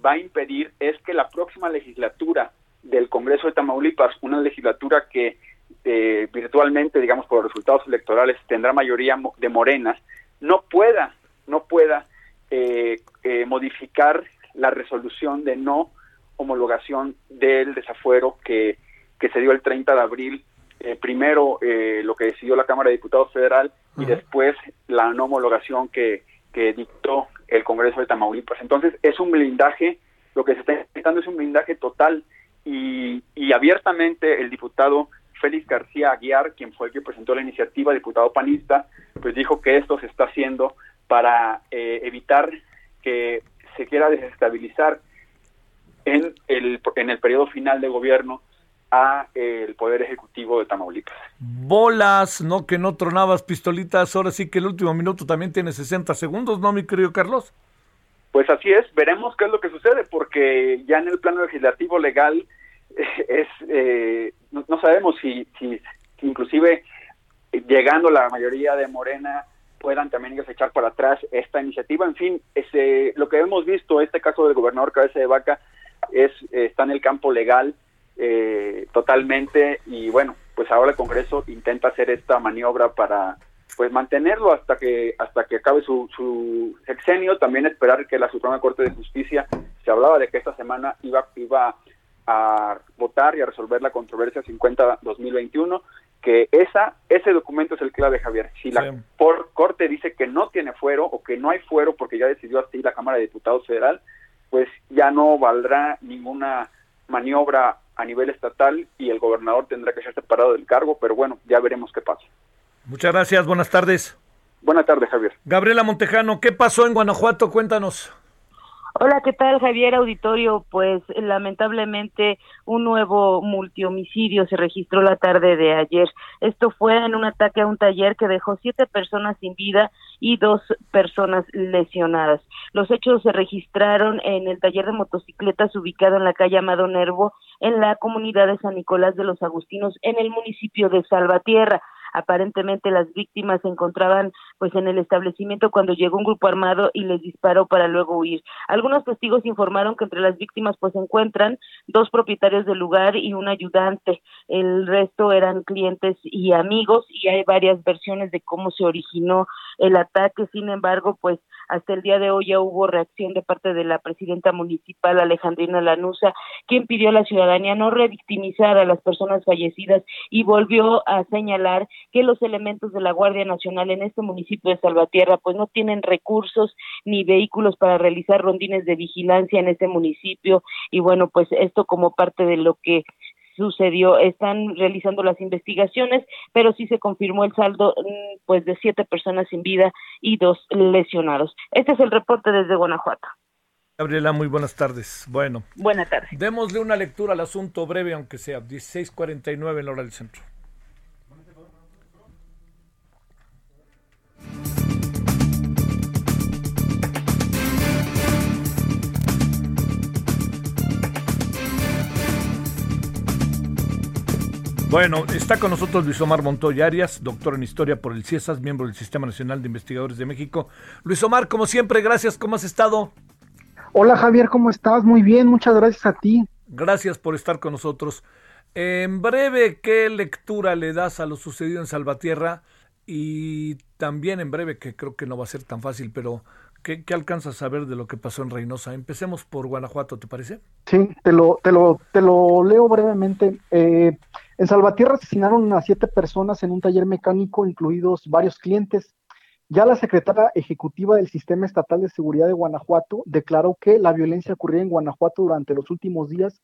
va a impedir es que la próxima legislatura del Congreso de Tamaulipas, una legislatura que eh, virtualmente, digamos, por los resultados electorales, tendrá mayoría de morenas, no pueda, no pueda eh, eh, modificar la resolución de no homologación del desafuero que, que se dio el 30 de abril. Eh, primero eh, lo que decidió la Cámara de Diputados Federal y uh -huh. después la no homologación que, que dictó el Congreso de Tamaulipas. Entonces es un blindaje, lo que se está intentando es un blindaje total y, y abiertamente el diputado Félix García Aguiar, quien fue el que presentó la iniciativa, diputado panista, pues dijo que esto se está haciendo para eh, evitar que se quiera desestabilizar en el, en el periodo final de gobierno a eh, el Poder Ejecutivo de Tamaulipas. Bolas, no que no tronabas pistolitas, ahora sí que el último minuto también tiene 60 segundos, ¿no, mi querido Carlos? Pues así es, veremos qué es lo que sucede, porque ya en el plano legislativo legal es eh, no, sabemos si, si, si, inclusive llegando la mayoría de Morena puedan también echar para atrás esta iniciativa. En fin, ese, lo que hemos visto, este caso del gobernador Cabeza de Vaca, es está en el campo legal eh, totalmente y bueno, pues ahora el Congreso intenta hacer esta maniobra para pues mantenerlo hasta que hasta que acabe su, su sexenio, también esperar que la Suprema Corte de Justicia se hablaba de que esta semana iba iba a votar y a resolver la controversia 50-2021, que esa ese documento es el clave, Javier. Si la sí. por, Corte dice que no tiene fuero o que no hay fuero porque ya decidió así la Cámara de Diputados Federal, pues ya no valdrá ninguna maniobra a nivel estatal y el gobernador tendrá que ser separado del cargo, pero bueno, ya veremos qué pasa. Muchas gracias, buenas tardes. Buenas tardes, Javier. Gabriela Montejano, ¿qué pasó en Guanajuato? Cuéntanos. Hola, ¿qué tal Javier Auditorio? Pues lamentablemente un nuevo multihomicidio se registró la tarde de ayer. Esto fue en un ataque a un taller que dejó siete personas sin vida y dos personas lesionadas. Los hechos se registraron en el taller de motocicletas ubicado en la calle Amado Nervo, en la comunidad de San Nicolás de los Agustinos, en el municipio de Salvatierra aparentemente las víctimas se encontraban pues en el establecimiento cuando llegó un grupo armado y les disparó para luego huir. Algunos testigos informaron que entre las víctimas pues se encuentran dos propietarios del lugar y un ayudante. El resto eran clientes y amigos y hay varias versiones de cómo se originó el ataque. Sin embargo, pues hasta el día de hoy ya hubo reacción de parte de la presidenta municipal Alejandrina Lanusa, quien pidió a la ciudadanía no revictimizar a las personas fallecidas y volvió a señalar que los elementos de la Guardia Nacional en este municipio de Salvatierra pues no tienen recursos ni vehículos para realizar rondines de vigilancia en este municipio. Y bueno pues esto como parte de lo que sucedió. Están realizando las investigaciones, pero sí se confirmó el saldo pues de siete personas sin vida y dos lesionados. Este es el reporte desde Guanajuato. Gabriela, muy buenas tardes. Bueno. Buenas tardes. Démosle una lectura al asunto breve, aunque sea 16:49 en la hora del centro. Bueno, está con nosotros Luis Omar Montoya Arias, doctor en historia por el CIESAS, miembro del Sistema Nacional de Investigadores de México. Luis Omar, como siempre, gracias. ¿Cómo has estado? Hola Javier, ¿cómo estás? Muy bien, muchas gracias a ti. Gracias por estar con nosotros. En breve, ¿qué lectura le das a lo sucedido en Salvatierra? Y también en breve, que creo que no va a ser tan fácil, pero ¿qué, alcanzas a ver de lo que pasó en Reynosa? Empecemos por Guanajuato, ¿te parece? Sí, te lo, te lo, te lo leo brevemente. Eh, en Salvatierra asesinaron a siete personas en un taller mecánico, incluidos varios clientes. Ya la secretaria ejecutiva del Sistema Estatal de Seguridad de Guanajuato declaró que la violencia ocurrida en Guanajuato durante los últimos días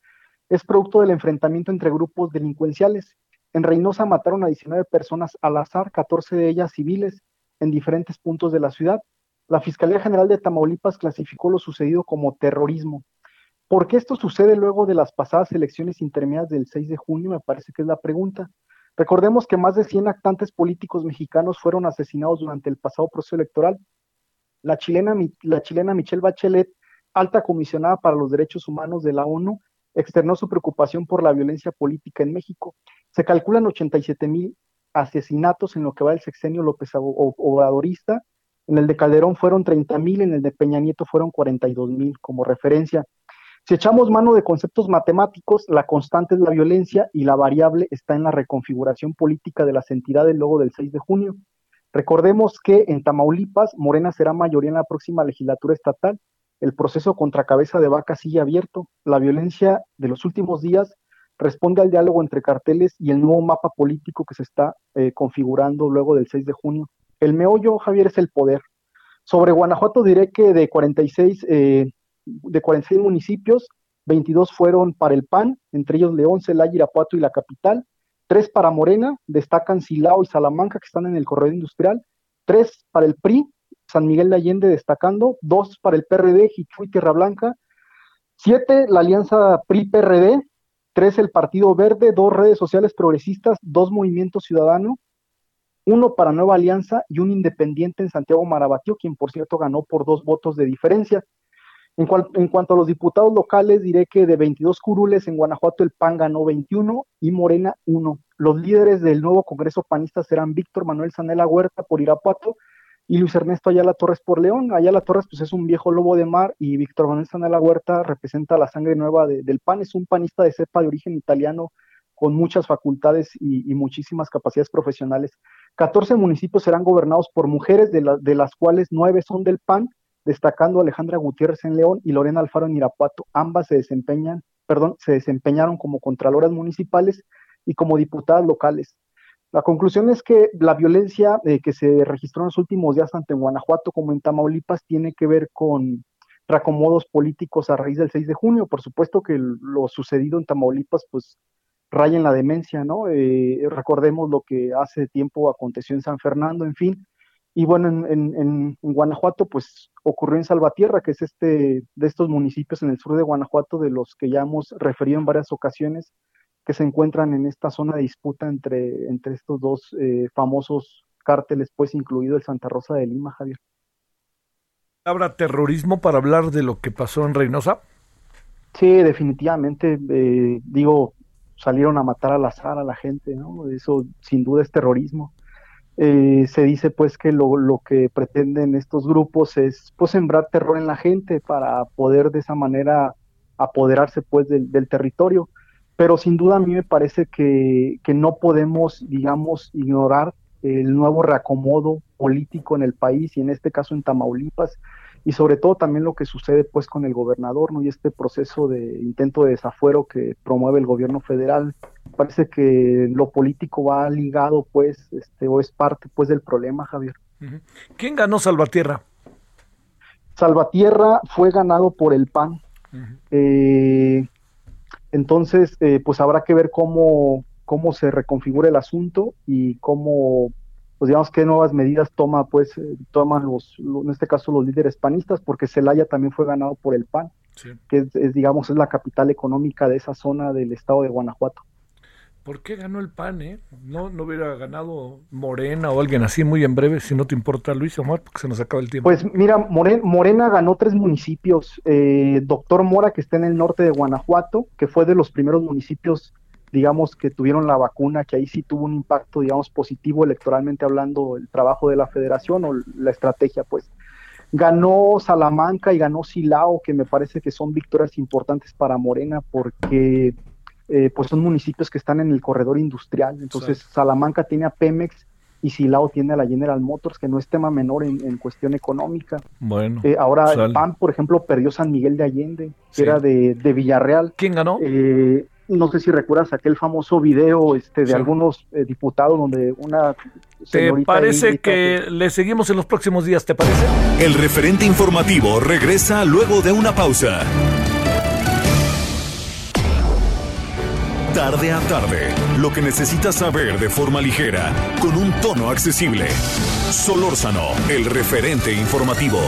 es producto del enfrentamiento entre grupos delincuenciales. En Reynosa mataron a 19 personas al azar, 14 de ellas civiles, en diferentes puntos de la ciudad. La Fiscalía General de Tamaulipas clasificó lo sucedido como terrorismo. ¿Por qué esto sucede luego de las pasadas elecciones intermedias del 6 de junio? Me parece que es la pregunta. Recordemos que más de 100 actantes políticos mexicanos fueron asesinados durante el pasado proceso electoral. La chilena, la chilena Michelle Bachelet, alta comisionada para los derechos humanos de la ONU, externó su preocupación por la violencia política en México. Se calculan 87 mil asesinatos en lo que va del sexenio López Obradorista. En el de Calderón fueron 30 mil, en el de Peña Nieto fueron 42 mil como referencia. Si echamos mano de conceptos matemáticos, la constante es la violencia y la variable está en la reconfiguración política de las entidades luego del 6 de junio. Recordemos que en Tamaulipas, Morena será mayoría en la próxima legislatura estatal el proceso contra cabeza de vaca sigue abierto. La violencia de los últimos días responde al diálogo entre carteles y el nuevo mapa político que se está eh, configurando luego del 6 de junio. El meollo, Javier, es el poder. Sobre Guanajuato diré que de 46, eh, de 46 municipios, 22 fueron para el PAN, entre ellos León, Celaya, Irapuato y la capital. Tres para Morena, destacan Silao y Salamanca, que están en el corredor industrial. Tres para el PRI, San Miguel de Allende destacando, dos para el PRD, Jichuy, Tierra Blanca, siete la alianza PRI-PRD, tres el Partido Verde, dos redes sociales progresistas, dos Movimiento Ciudadano, uno para Nueva Alianza y un independiente en Santiago Marabatío, quien por cierto ganó por dos votos de diferencia. En, en, cuanto a los diputados locales, diré que de 22 curules en Guanajuato el PAN ganó 21 y Morena 1. Los líderes del nuevo Congreso panista serán Víctor Manuel Sanela Huerta por Irapuato y Luis Ernesto Ayala Torres por León. Ayala Torres pues es un viejo lobo de mar y Víctor Manuel Sanela Huerta representa la sangre nueva del PAN, es un panista de cepa de origen italiano con muchas facultades y, muchísimas capacidades profesionales. 14 municipios serán gobernados por mujeres, de, de las cuales nueve son del PAN, destacando Alejandra Gutiérrez en León y Lorena Alfaro en Irapuato. Ambas se desempeñan, perdón, se desempeñaron como contraloras municipales y como diputadas locales. La conclusión es que la violencia eh, que se registró en los últimos días tanto en Guanajuato como en Tamaulipas tiene que ver con reacomodos políticos a raíz del 6 de junio. Por supuesto que lo sucedido en Tamaulipas, pues raya en la demencia, ¿no? Eh, recordemos lo que hace tiempo aconteció en San Fernando, en fin. Y bueno, en, en, Guanajuato, pues ocurrió en Salvatierra, que es este de estos municipios en el sur de Guanajuato, de los que ya hemos referido en varias ocasiones, que se encuentran en esta zona de disputa entre, entre estos dos eh, famosos cárteles, pues incluido el Santa Rosa de Lima, Javier. ¿Habrá terrorismo para hablar de lo que pasó en Reynosa? Sí, definitivamente. Eh, digo, salieron a matar al azar a la gente, ¿no? Eso sin duda es terrorismo. Eh, se dice pues que lo, lo, que pretenden estos grupos es pues sembrar terror en la gente para poder de esa manera apoderarse pues del, del territorio pero sin duda a mí me parece que, no podemos, digamos, ignorar el nuevo reacomodo político en el país y en este caso en Tamaulipas y sobre todo también lo que sucede pues con el gobernador ¿no? y este proceso de intento de desafuero que promueve el gobierno federal. Parece que lo político va ligado pues este o es parte pues del problema Javier. ¿quién ganó Salvatierra? Salvatierra fue ganado por el PAN. Entonces, eh, pues habrá que ver cómo, cómo se reconfigura el asunto y cómo, pues digamos, qué nuevas medidas toma, pues, eh, toman los, en este caso los líderes panistas, porque Celaya también fue ganado por el PAN, que es, digamos, es la capital económica de esa zona del estado de Guanajuato. ¿Por qué ganó el PAN, eh? No, no hubiera ganado Morena o alguien así muy en breve, si no te importa, Luis Omar, porque se nos acaba el tiempo. Pues mira, Morena, ganó tres municipios. Eh, Doctor Mora, que está en el norte de Guanajuato, que fue de los primeros municipios digamos, que tuvieron la vacuna, que ahí sí tuvo un impacto, digamos, positivo electoralmente hablando, el trabajo de la federación o la estrategia, pues. Ganó Salamanca y ganó Silao, que me parece que son victorias importantes para Morena porque eh, pues son municipios que están en el corredor industrial. Entonces, Salamanca tiene a Pemex y Silao tiene a la General Motors, que no es tema menor en, cuestión económica. Bueno. Eh, ahora, el PAN, por ejemplo, perdió San Miguel de Allende, que era de, Villarreal. ¿Quién ganó? Eh, no sé si recuerdas aquel famoso video este, de algunos diputados donde una ¿Te parece que le seguimos en los próximos días, te parece? El referente informativo regresa luego de una pausa. Tarde a tarde, lo que necesitas saber de forma ligera, con un tono accesible. Solórzano, el referente informativo.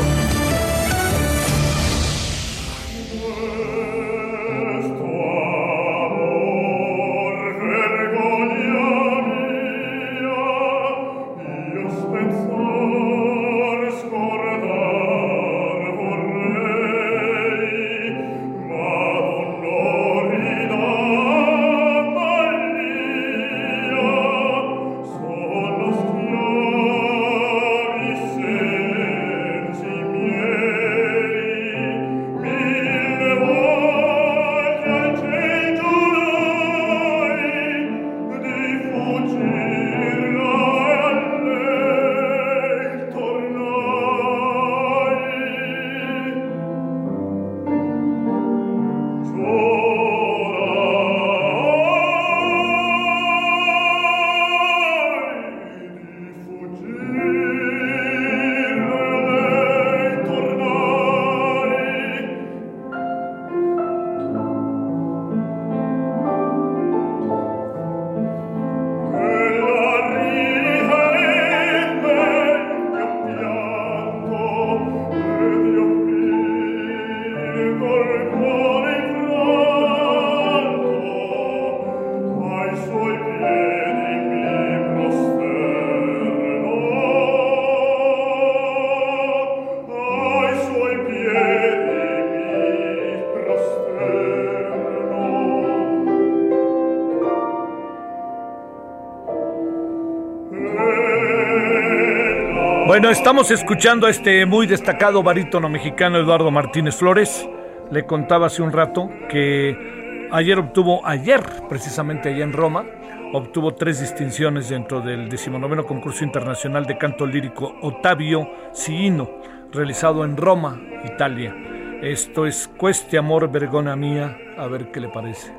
Bueno, estamos escuchando a este muy destacado barítono mexicano Eduardo Martínez Flores. Le contaba hace un rato que ayer obtuvo, ayer, precisamente allá en Roma, obtuvo tres distinciones dentro del decimonoveno concurso internacional de canto lírico Ottavio Cigino, realizado en Roma, Italia. Esto es Cueste Amor Vergona Mía, a ver qué le parece.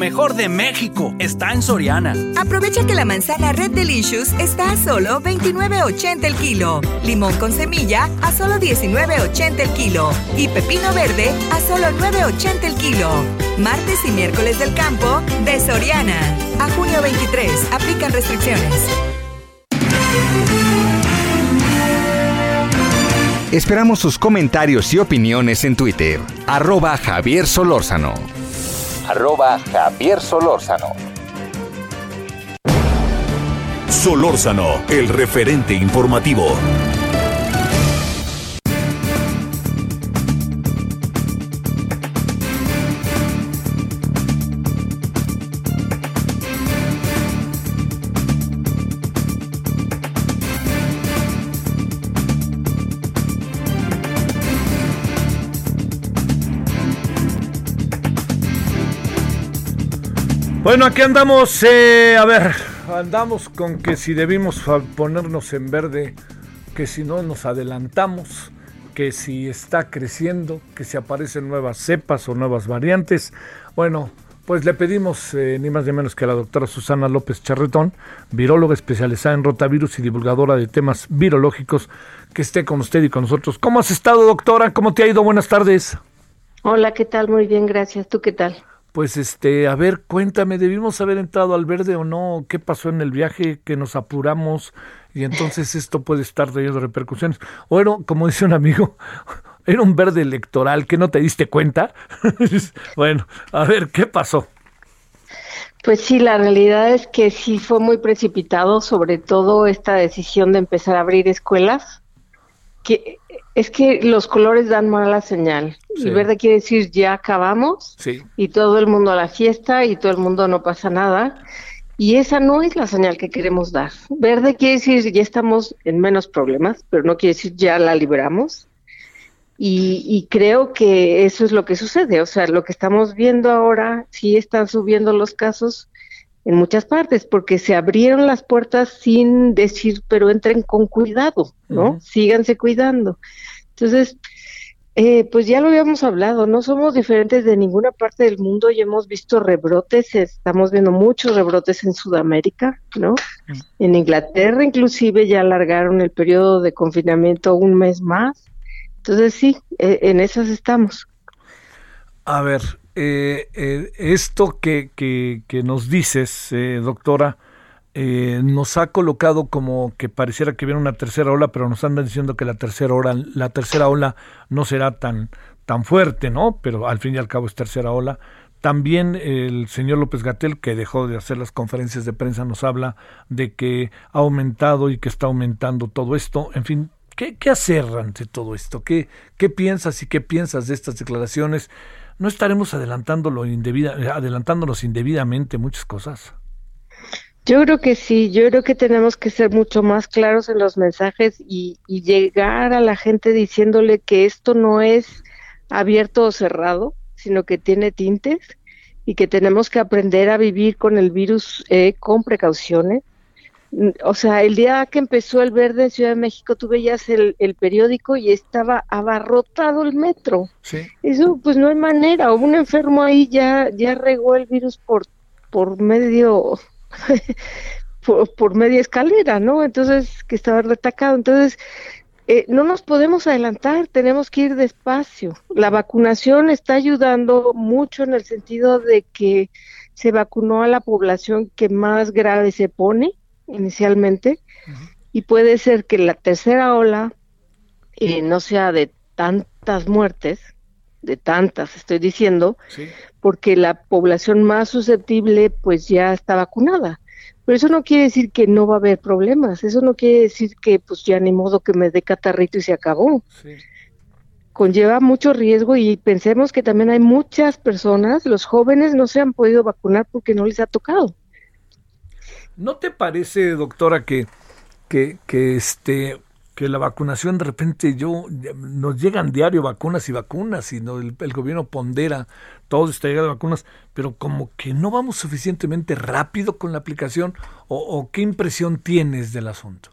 Mejor de México está en Soriana. Aprovecha que la manzana Red Delicious está a solo 29.80 el kilo, limón con semilla a solo 19.80 el kilo y pepino verde a solo 9.80 el kilo. Martes y miércoles del campo de Soriana. A junio 23, aplican restricciones. Esperamos sus comentarios y opiniones en Twitter. Arroba Javier Solórzano arroba Javier Solórzano. Solórzano, el referente informativo. Bueno, aquí andamos, eh, a ver, andamos con que si debimos ponernos en verde, que si no nos adelantamos, que si está creciendo, que si aparecen nuevas cepas o nuevas variantes. Bueno, pues le pedimos eh, ni más ni menos que a la doctora Susana López Charretón, viróloga especializada en rotavirus y divulgadora de temas virológicos, que esté con usted y con nosotros. ¿Cómo has estado, doctora? ¿Cómo te ha ido? Buenas tardes. Hola, ¿qué tal? Muy bien, gracias. ¿Tú qué tal? Pues este, a ver, cuéntame, ¿debimos haber entrado al verde o no? ¿Qué pasó en el viaje? Que nos apuramos y entonces esto puede estar teniendo repercusiones. Bueno, como dice un amigo, [laughs] era un verde electoral que no te diste cuenta. [laughs] bueno, a ver, ¿qué pasó? Pues sí, la realidad es que sí fue muy precipitado, sobre todo esta decisión de empezar a abrir escuelas, que es que los colores dan mala señal. El verde quiere decir ya acabamos y todo el mundo a la fiesta y todo el mundo no pasa nada. Y esa no es la señal que queremos dar. Verde quiere decir ya estamos en menos problemas, pero no quiere decir ya la liberamos. Y, creo que eso es lo que sucede. O sea, lo que estamos viendo ahora, sí están subiendo los casos en muchas partes, porque se abrieron las puertas sin decir, pero entren con cuidado, ¿no? Síganse cuidando. Entonces, eh, pues ya lo habíamos hablado, no somos diferentes de ninguna parte del mundo y hemos visto rebrotes, estamos viendo muchos rebrotes en Sudamérica, ¿no? En Inglaterra inclusive ya alargaron el periodo de confinamiento un mes más. Entonces sí, e, en esas estamos. A ver, eh, eh, esto que, que, nos dices, eh, doctora, nos ha colocado como que pareciera que viene una tercera ola, pero nos andan diciendo que la tercera ola, la tercera ola no será tan, tan fuerte, ¿no? Pero al fin y al cabo es tercera ola. También el señor López Gatel, que dejó de hacer las conferencias de prensa, nos habla de que ha aumentado y que está aumentando todo esto. En fin, ¿Qué, hacer ante todo esto? ¿Qué, ¿Qué piensas y qué piensas de estas declaraciones? ¿No estaremos adelantándolo indebida, adelantándonos indebidamente muchas cosas? Yo creo que sí, yo creo que tenemos que ser mucho más claros en los mensajes y, y llegar a la gente diciéndole que esto no es abierto o cerrado, sino que tiene tintes y que tenemos que aprender a vivir con el virus eh, con precauciones o sea, el día que empezó el verde en Ciudad de México, tú veías el, el periódico y estaba abarrotado el metro. Eso, pues no hay manera. Un enfermo ahí ya, ya regó el virus por, por medio, [laughs] por, media escalera, ¿no? Entonces, que estaba retacado. Entonces, eh, no nos podemos adelantar, tenemos que ir despacio. La vacunación está ayudando mucho en el sentido de que se vacunó a la población que más grave se pone inicialmente y puede ser que la tercera ola eh, no sea de tantas muertes, de tantas estoy diciendo, porque la población más susceptible pues ya está vacunada. Pero eso no quiere decir que no va a haber problemas, eso no quiere decir que pues ya ni modo que me dé catarrito y se acabó. Conlleva mucho riesgo y pensemos que también hay muchas personas, los jóvenes no se han podido vacunar porque no les ha tocado. ¿No te parece, doctora, que, que, que este que la vacunación de repente yo nos llegan diario vacunas y vacunas y no, el, gobierno pondera todo esta llegada de vacunas, pero como que no vamos suficientemente rápido con la aplicación o, o qué impresión tienes del asunto.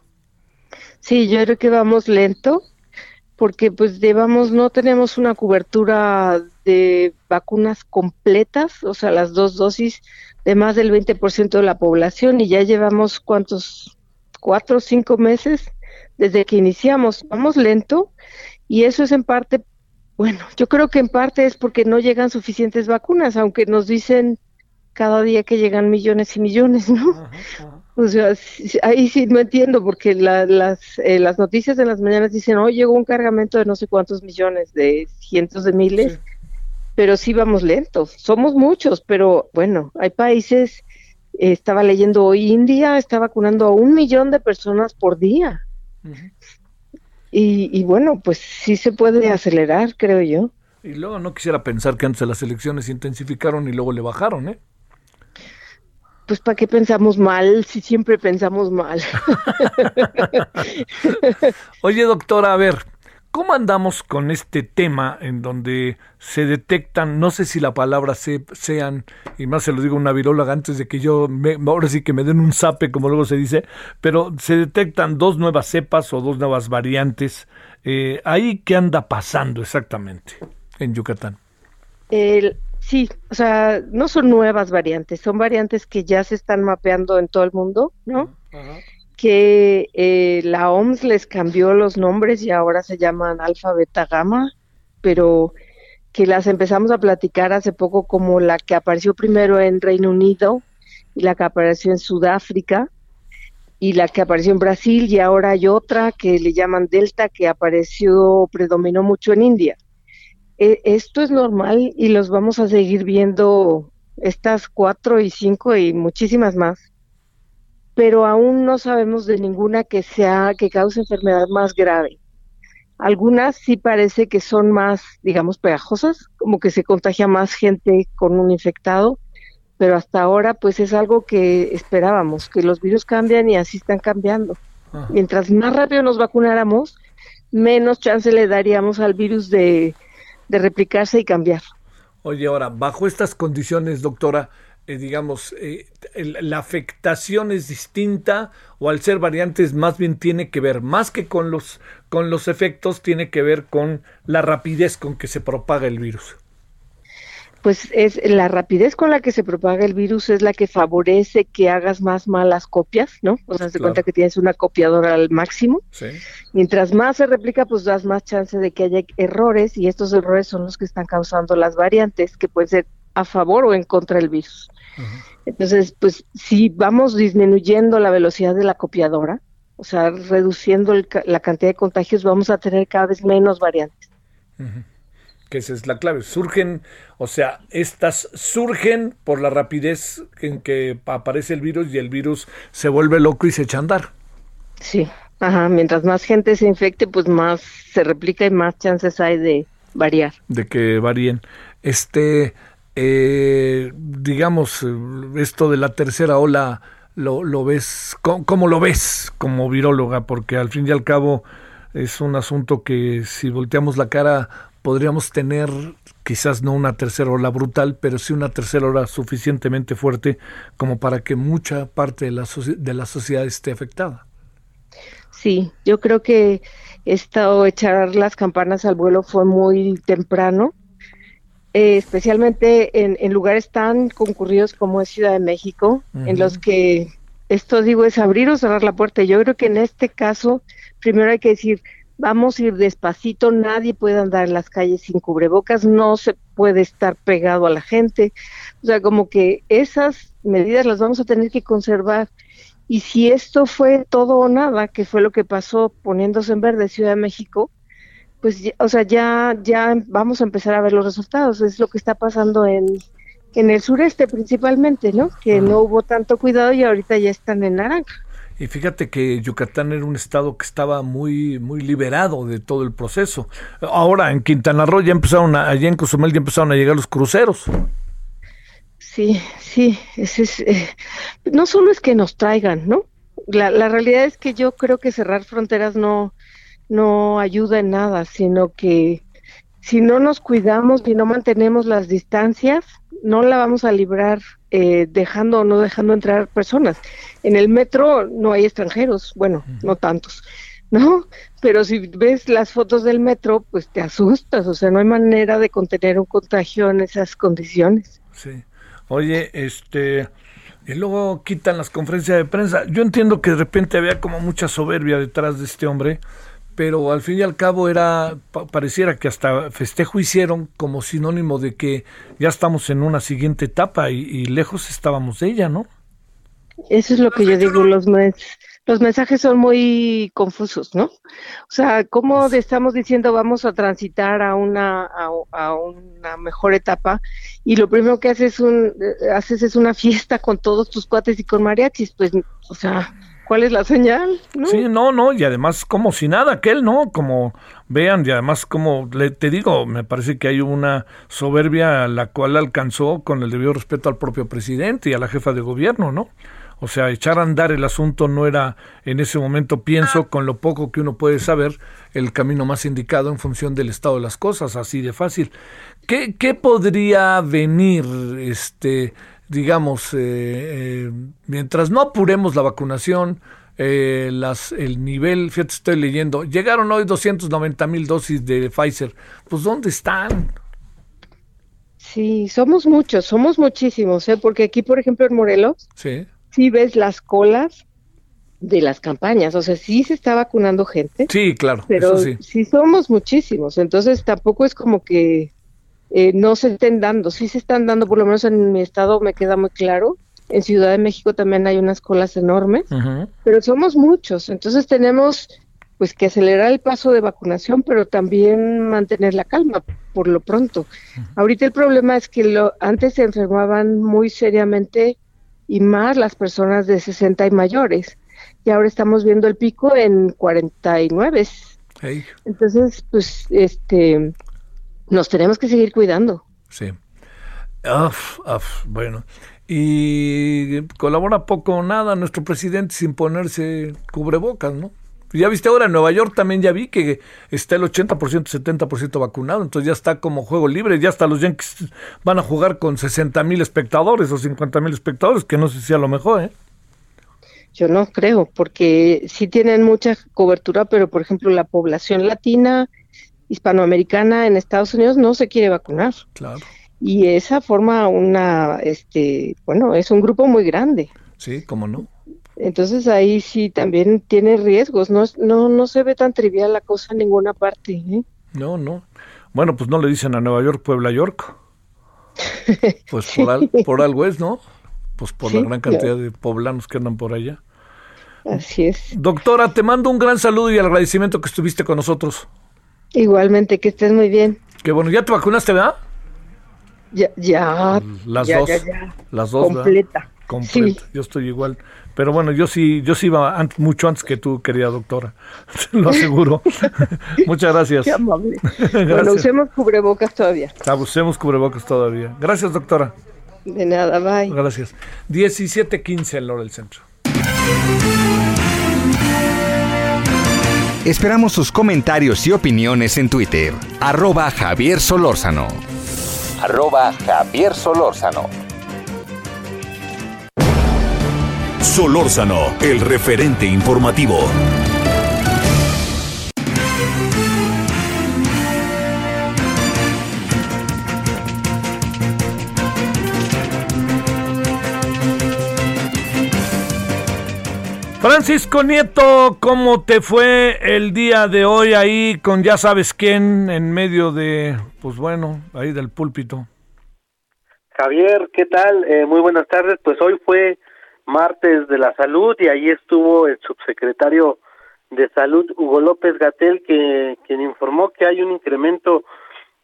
Sí, yo creo que vamos lento porque pues llevamos no tenemos una cobertura de vacunas completas, o sea, las dos dosis de más del 20% de la población y ya llevamos cuántos, cuatro o cinco meses desde que iniciamos. Vamos lento y eso es en parte, bueno, yo creo que en parte es porque no llegan suficientes vacunas, aunque nos dicen cada día que llegan millones y millones, ¿no? O sea, ahí sí no entiendo, porque las, eh, las noticias de las mañanas dicen, hoy llegó un cargamento de no sé cuántos millones, de cientos de miles pero sí vamos lentos. Somos muchos, pero bueno, hay países, eh, estaba leyendo hoy, India está vacunando a un millón de personas por día. y, bueno, pues sí se puede acelerar, creo yo. Y luego no quisiera pensar que antes de las elecciones se intensificaron y luego le bajaron, ¿eh? Pues para qué pensamos mal si siempre pensamos mal. [laughs] Oye, doctora, a ver, ¿Cómo andamos con este tema en donde se detectan, no sé si la palabra se, sean, y más se lo digo una viróloga antes de que yo, me, ahora sí que me den un zape, como luego se dice, pero se detectan dos nuevas cepas o dos nuevas variantes. Eh, ¿Ahí qué anda pasando exactamente en Yucatán? sí, o sea, no son nuevas variantes, son variantes que ya se están mapeando en todo el mundo, ¿no? Ajá que eh, la OMS les cambió los nombres y ahora se llaman alfa, beta, gamma, pero que las empezamos a platicar hace poco como la que apareció primero en Reino Unido y la que apareció en Sudáfrica. y la que apareció en Brasil y ahora hay otra que le llaman Delta que apareció, predominó mucho en India. E, esto es normal y los vamos a seguir viendo estas cuatro y cinco y muchísimas más, pero aún no sabemos de ninguna que sea que cause enfermedad más grave. Algunas sí parece que son más, digamos, pegajosas, como que se contagia más gente con un infectado, pero hasta ahora pues es algo que esperábamos, que los virus cambian y así están cambiando. Mientras más rápido nos vacunáramos, menos chance le daríamos al virus de, de replicarse y cambiar. Oye, ahora, bajo estas condiciones, doctora, eh, digamos, eh, la afectación es distinta o al ser variantes más bien tiene que ver, más que con los, con los efectos, tiene que ver con la rapidez con que se propaga el virus pues es la rapidez con la que se propaga el virus es la que favorece que hagas más malas copias, ¿no? O sea, se cuenta que tienes una copiadora al máximo. Sí. Mientras más se replica, pues das más chance de que haya errores y estos errores son los que están causando las variantes que pueden ser a favor o en contra del virus. Entonces, pues si vamos disminuyendo la velocidad de la copiadora, o sea, reduciendo la cantidad de contagios, vamos a tener cada vez menos variantes que esa es la clave. Surgen, o sea, estas surgen por la rapidez en que aparece el virus y el virus se vuelve loco y se echa a andar. Sí, ajá, mientras más gente se infecte, pues más se replica y más chances hay de variar. De que varíen. Este, eh, digamos, esto de la tercera ola, ¿lo, ves? ¿Cómo, ¿Cómo lo ves como viróloga? Porque al fin y al cabo es un asunto que si volteamos la cara podríamos tener quizás no una tercera ola brutal, pero sí una tercera ola suficientemente fuerte como para que mucha parte de la, de la sociedad esté afectada. Sí, yo creo que esto echar las campanas al vuelo fue muy temprano, eh, especialmente en, lugares tan concurridos como es Ciudad de México, en los que esto digo es abrir o cerrar la puerta. Yo creo que en este caso, primero hay que decir, vamos a ir despacito, nadie puede andar en las calles sin cubrebocas, no se puede estar pegado a la gente, o sea, como que esas medidas las vamos a tener que conservar. Y si esto fue todo o nada, que fue lo que pasó poniéndose en verde Ciudad de México, pues, o sea, ya, ya vamos a empezar a ver los resultados. Es lo que está pasando en, en el sureste principalmente, ¿no? Que no hubo tanto cuidado y ahorita ya están en naranja. Y fíjate que Yucatán era un estado que estaba muy, muy liberado de todo el proceso. Ahora en Quintana Roo ya empezaron, a, allá en Cozumel ya empezaron a llegar los cruceros. Sí, sí, es, eh, no solo es que nos traigan, ¿no? La, la realidad es que yo creo que cerrar fronteras no, no ayuda en nada, sino que si no nos cuidamos y no mantenemos las distancias, no la vamos a librar eh, dejando o no dejando entrar personas. En el metro no hay extranjeros, bueno, no tantos, ¿no? Pero si ves las fotos del metro, pues te asustas, o sea, no hay manera de contener un contagio en esas condiciones. Sí. Oye, este, y luego quitan las conferencias de prensa. Yo entiendo que de repente había como mucha soberbia detrás de este hombre, pero al fin y al cabo era pareciera que hasta festejo hicieron como sinónimo de que ya estamos en una siguiente etapa y, lejos estábamos de ella, ¿no? Eso es lo que yo digo, los los mensajes son muy confusos, ¿no? O sea, ¿cómo estamos diciendo vamos a transitar a una a, una mejor etapa y lo primero que haces un eh, haces es una fiesta con todos tus cuates y con mariachis, pues, o sea, ¿Cuál es la señal? Sí, no, no, y además como si nada, aquel, ¿no? Como vean, y además como le, te digo, me parece que hay una soberbia la cual alcanzó con el debido respeto al propio presidente y a la jefa de gobierno, ¿no? O sea, echar a andar el asunto no era en ese momento, pienso, con lo poco que uno puede saber, el camino más indicado en función del estado de las cosas, así de fácil. ¿Qué, qué podría venir, este, digamos, eh, eh, mientras no apuremos la vacunación, eh, las, el nivel, fíjate, estoy leyendo, llegaron hoy 290 mil dosis de Pfizer, pues ¿dónde están? Sí, somos muchos, somos muchísimos, ¿eh? porque aquí, por ejemplo, en Morelos, sí. sí ves las colas de las campañas, o sea, sí se está vacunando gente. Sí, claro, pero sí. sí somos muchísimos, entonces tampoco es como que eh, no se estén dando, sí se están dando, por lo menos en mi estado me queda muy claro, En Ciudad de México también hay unas colas enormes, pero somos muchos, entonces tenemos pues que acelerar el paso de vacunación, pero también mantener la calma por lo pronto. Ahorita el problema es que lo, antes se enfermaban muy seriamente y más las personas de 60 y mayores. Y ahora estamos viendo el pico en 49. Entonces, pues, este, nos tenemos que seguir cuidando. Sí. bueno. Y colabora poco o nada nuestro presidente sin ponerse cubrebocas, ¿no? Ya viste ahora en Nueva York también ya vi que está el 80%, 70% vacunado, entonces ya está como juego libre, ya hasta los Yankees van a jugar con 60 mil espectadores o 50 mil espectadores, que no sé si a lo mejor, ¿eh? Yo no creo, porque sí tienen mucha cobertura, pero por ejemplo la población latina, hispanoamericana en Estados Unidos no se quiere vacunar. Claro. Y esa forma una, este, bueno, es un grupo muy grande. Sí, cómo no. Entonces ahí sí también tiene riesgos, no, no, no se ve tan trivial la cosa en ninguna parte. ¿eh? No, no. Bueno, pues no le dicen a Nueva York Puebla York. [laughs] Pues por, por algo es, ¿no? Pues por la gran cantidad de poblanos que andan por allá. Así es. Doctora, te mando un gran saludo y agradecimiento que estuviste con nosotros. Igualmente, que estés muy bien. Qué bueno, ¿ya te vacunaste, verdad? Ya, ya. Las dos. Las dos. Completa. Completa. Yo estoy igual. Pero bueno, yo sí, yo sí iba mucho antes que tú, querida doctora. [laughs] Lo aseguro. [laughs] Muchas gracias. Qué amable. [laughs] Bueno, usemos cubrebocas todavía. Ah, usemos cubrebocas todavía. Gracias, doctora. De nada, bye. Gracias. 17.15 en hora del centro. Esperamos sus comentarios y opiniones en Twitter. Arroba Javier Solórzano. Arroba Javier Solórzano. Solórzano, el referente informativo. Francisco Nieto, ¿cómo te fue el día de hoy ahí con ya sabes quién en medio de, pues bueno, ahí del púlpito? Javier, ¿qué tal? Eh, muy buenas tardes. Pues hoy fue martes de la salud y ahí estuvo el subsecretario de salud Hugo López Gatel que quien informó que hay un incremento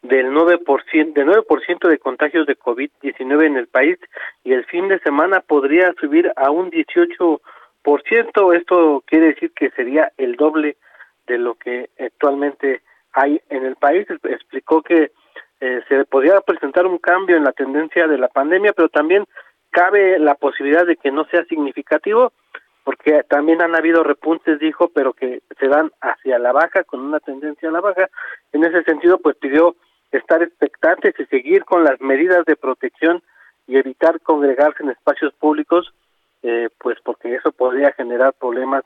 del 9%, de 9% de contagios de COVID-19 en el país y el fin de semana podría subir a un 18%. Esto quiere decir que sería el doble de lo que actualmente hay en el país. Explicó que eh, se podría presentar un cambio en la tendencia de la pandemia, pero también cabe la posibilidad de que no sea significativo, porque también han habido repuntes, dijo, pero que se dan hacia la baja, con una tendencia a la baja. En ese sentido, pues pidió estar expectantes y seguir con las medidas de protección y evitar congregarse en espacios públicos, eh, pues porque eso podría generar problemas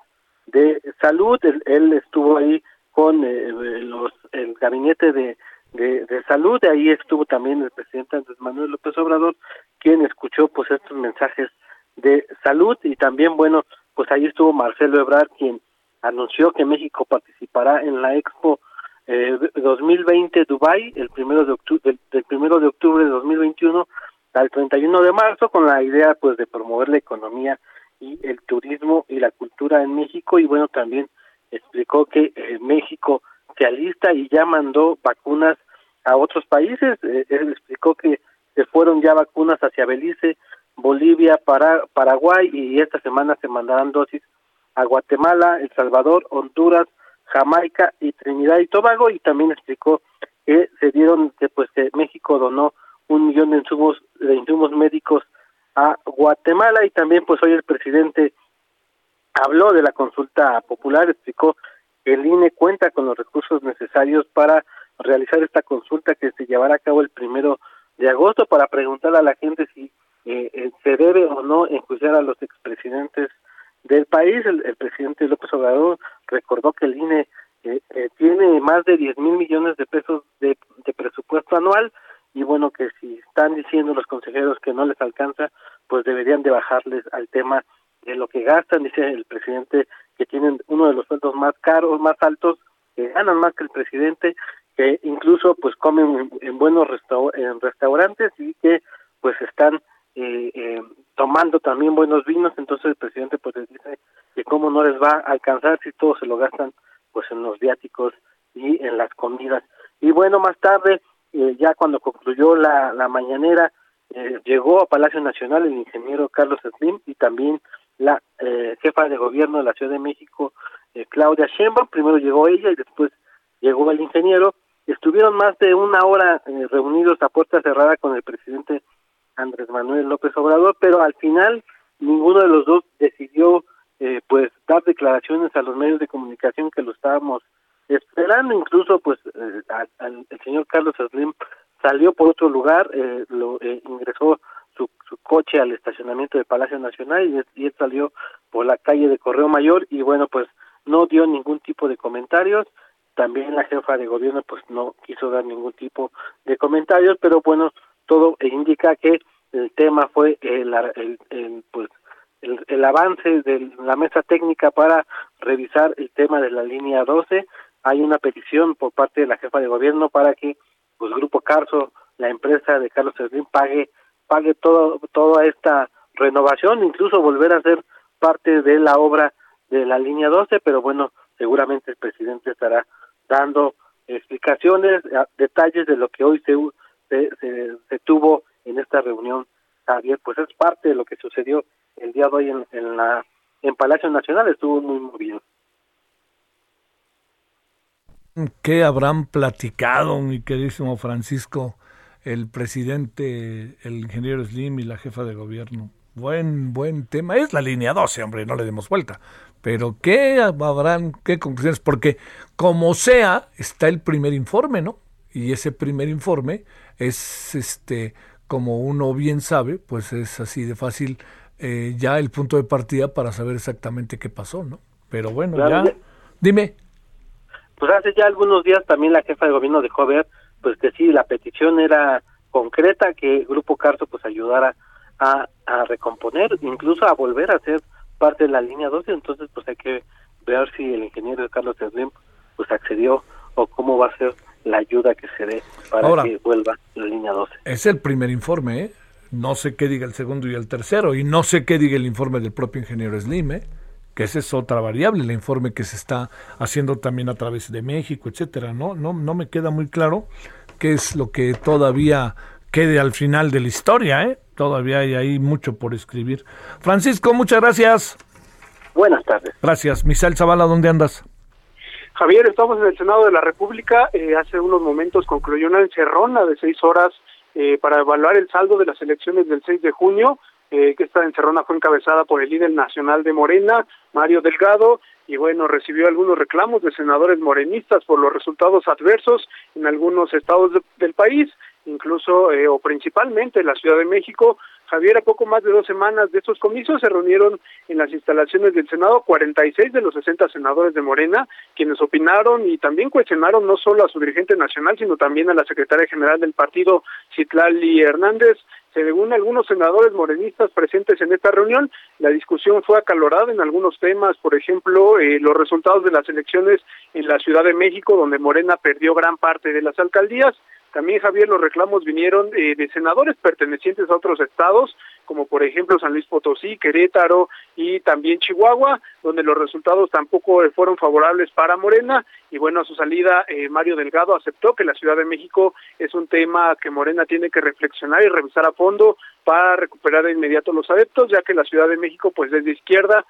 de salud. Él, estuvo ahí con eh, los, el gabinete de de, salud. Ahí estuvo también el presidente Andrés Manuel López Obrador, quien escuchó pues estos mensajes de salud y también bueno pues ahí estuvo Marcelo Ebrard quien anunció que México participará en la Expo eh, 2020 Dubai el primero de octubre del, primero de octubre de 2021 al 31 de marzo con la idea pues de promover la economía y el turismo y la cultura en México y bueno también explicó que eh, México alista y ya mandó vacunas a otros países. Eh, él explicó que se fueron ya vacunas hacia Belice, Bolivia, para, Paraguay y esta semana se mandarán dosis a Guatemala, El Salvador, Honduras, Jamaica y Trinidad y Tobago y también explicó que se dieron que pues que México donó un millón de insumos de insumos médicos a Guatemala y también pues hoy el presidente habló de la consulta popular explicó el INE cuenta con los recursos necesarios para realizar esta consulta que se llevará a cabo el primero de agosto para preguntar a la gente si eh, eh, se debe o no enjuiciar a los expresidentes del país. El, presidente López Obrador recordó que el INE eh, tiene más de 10 mil millones de pesos de, de presupuesto anual y bueno que si están diciendo los consejeros que no les alcanza pues deberían de bajarles al tema de lo que gastan dice el presidente que tienen uno de los sueldos más caros, más altos, que ganan más que el presidente, que incluso pues comen en buenos en restaurantes y que pues están eh, eh, tomando también buenos vinos, entonces el presidente pues les dice que cómo no les va a alcanzar si todos se lo gastan pues en los viáticos y en las comidas. Y bueno, más tarde, eh, ya cuando concluyó la, la mañanera, eh, llegó a Palacio Nacional el ingeniero Carlos Slim y también la eh, jefa de gobierno de la Ciudad de México, Claudia Sheinbaum. Primero llegó ella y después llegó el ingeniero. Estuvieron más de una hora reunidos a puerta cerrada con el presidente Andrés Manuel López Obrador, pero al final ninguno de los dos decidió pues dar declaraciones a los medios de comunicación que lo estábamos esperando incluso pues eh, el señor Carlos Slim salió por otro lugar eh, lo eh, ingresó su, su, coche al estacionamiento de Palacio Nacional y, él salió por la calle de Correo Mayor y bueno pues no dio ningún tipo de comentarios. También la jefa de gobierno pues no quiso dar ningún tipo de comentarios pero bueno todo indica que el tema fue el, el, el pues el, el, avance de la mesa técnica para revisar el tema de la línea 12 hay una petición por parte de la jefa de gobierno para que pues Grupo Carso, la empresa de Carlos Slim, pague pague todo toda esta renovación, incluso volver a ser parte de la obra de la línea 12, pero bueno, seguramente el presidente estará dando explicaciones, detalles de lo que hoy se, se, tuvo en esta reunión, Javier, pues es parte de lo que sucedió el día de hoy en, en la en Palacio Nacional, estuvo muy movido. ¿Qué habrán platicado, mi queridísimo Francisco, el presidente, el ingeniero Slim y la jefa de gobierno? Buen, buen tema. Es la línea 12, hombre, no le demos vuelta. Pero ¿qué habrán, qué conclusiones? Porque como sea, está el primer informe, ¿no? Y ese primer informe es, este, como uno bien sabe, pues es así de fácil eh, ya el punto de partida para saber exactamente qué pasó, ¿no? Pero bueno, ya. Dime pues hace ya algunos días también la jefa de gobierno dejó ver pues que sí la petición era concreta que Grupo Carso pues ayudara a, a recomponer incluso a volver a ser parte de la línea 12 entonces pues hay que ver si el ingeniero Carlos Slim pues accedió o cómo va a ser la ayuda que se dé para que vuelva la línea 12 es el primer informe ¿eh? no sé qué diga el segundo y el tercero y no sé qué diga el informe del propio ingeniero Slim ¿eh? Que esa es otra variable, el informe que se está haciendo también a través de México, etcétera, ¿no? No, no me queda muy claro qué es lo que todavía quede al final de la historia, ¿eh? Todavía hay ahí mucho por escribir. Francisco, muchas gracias. Buenas tardes. Gracias. Misael Zavala, ¿dónde andas? Javier, estamos en el Senado de la República. Eh, hace unos momentos concluyó una encerrona de seis horas eh, para evaluar el saldo de las elecciones del 6 de junio eh, que esta encerrona fue encabezada por el líder nacional de Morena, Mario Delgado, y bueno, recibió algunos reclamos de senadores morenistas por los resultados adversos en algunos estados del país, incluso eh, o principalmente en la Ciudad de México. Javier, a poco más de dos semanas de estos comicios se reunieron en las instalaciones del Senado 46 de los 60 senadores de Morena, quienes opinaron y también cuestionaron no solo a su dirigente nacional, sino también a la secretaria general del partido, Citlali Hernández, según algunos senadores morenistas presentes en esta reunión, la discusión fue acalorada en algunos temas, por ejemplo, eh, los resultados de las elecciones en la Ciudad de México, donde Morena perdió gran parte de las alcaldías. También, Javier, los reclamos vinieron eh, de senadores pertenecientes a otros estados, como por ejemplo San Luis Potosí, Querétaro y también Chihuahua, donde los resultados tampoco fueron favorables para Morena. Y bueno, a su salida, eh, Mario Delgado aceptó que la Ciudad de México es un tema que Morena tiene que reflexionar y revisar a fondo para recuperar de inmediato los adeptos, ya que la Ciudad de México pues es de izquierda,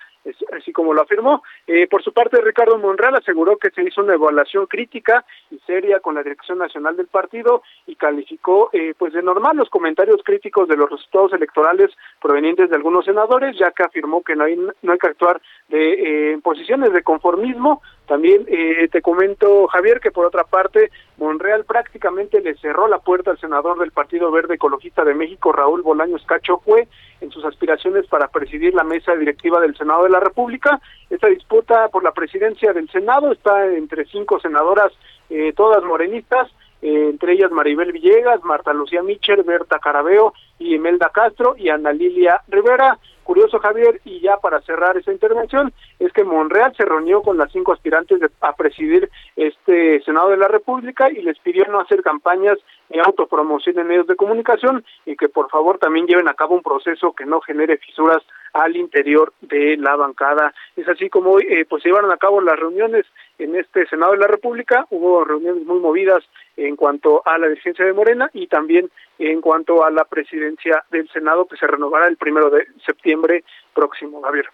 así como lo afirmó. Eh, por su parte, Ricardo Monreal aseguró que se hizo una evaluación crítica y seria con la Dirección Nacional del partido y calificó eh, pues de normal los comentarios críticos de los resultados electorales provenientes de algunos senadores, ya que afirmó que no hay, no hay que actuar de eh, posiciones de conformismo. También eh, te comento, Javier, que por otra parte, Monreal prácticamente le cerró la puerta al senador del Partido Verde Ecologista de México, Raúl Bolaños Cachocue, en sus aspiraciones para presidir la mesa directiva del Senado de la República. Esta disputa por la presidencia del Senado está entre cinco senadoras, eh, todas morenistas, eh, entre ellas Maribel Villegas, Marta Lucía Micher, Berta Carabeo y Imelda Castro y Ana Lilia Rivera curioso, Javier, y ya para cerrar esta intervención, es que Monreal se reunió con las cinco aspirantes a presidir este Senado de la República y les pidió no hacer campañas ni autopromoción en medios de comunicación y que por favor también lleven a cabo un proceso que no genere fisuras al interior de la bancada. Es así como eh, pues se llevaron a cabo las reuniones en este Senado de la República, hubo reuniones muy movidas en cuanto a la dirigencia de Morena y también en cuanto a la presidencia del Senado que se renovará el primero de septiembre próximo, Javier.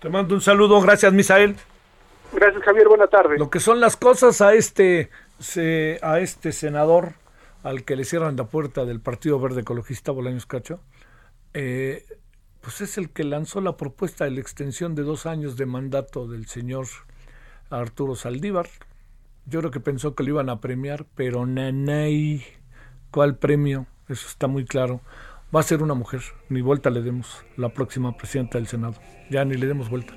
Te mando un saludo, gracias Misael. Gracias Javier, buena tarde. Lo que son las cosas a este, a este senador al que le cierran la puerta del Partido Verde Ecologista, Bolaños Cacho, eh, pues es el que lanzó la propuesta de la extensión de dos años de mandato del señor Arturo Saldívar. Yo creo que pensó que lo iban a premiar, pero nanay, ¿cuál premio? Eso está muy claro. Va a ser una mujer, ni vuelta le demos, la próxima presidenta del Senado. Ya ni le demos vuelta.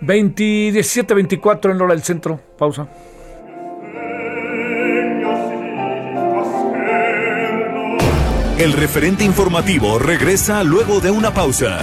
17-24 en hora del centro. Pausa. El referente informativo regresa luego de una pausa.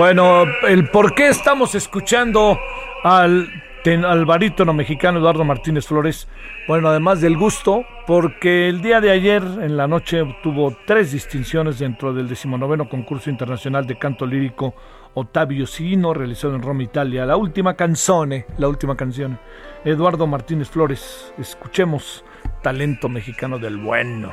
Bueno, el por qué estamos escuchando al, al barítono mexicano Eduardo Martínez Flores. Bueno, además del gusto, porque el día de ayer en la noche obtuvo tres distinciones dentro del decimonoveno concurso internacional de canto lírico Ottavio Sino, realizado en Roma, Italia. La última canzone, la última canción. Eduardo Martínez Flores. Escuchemos talento mexicano del bueno.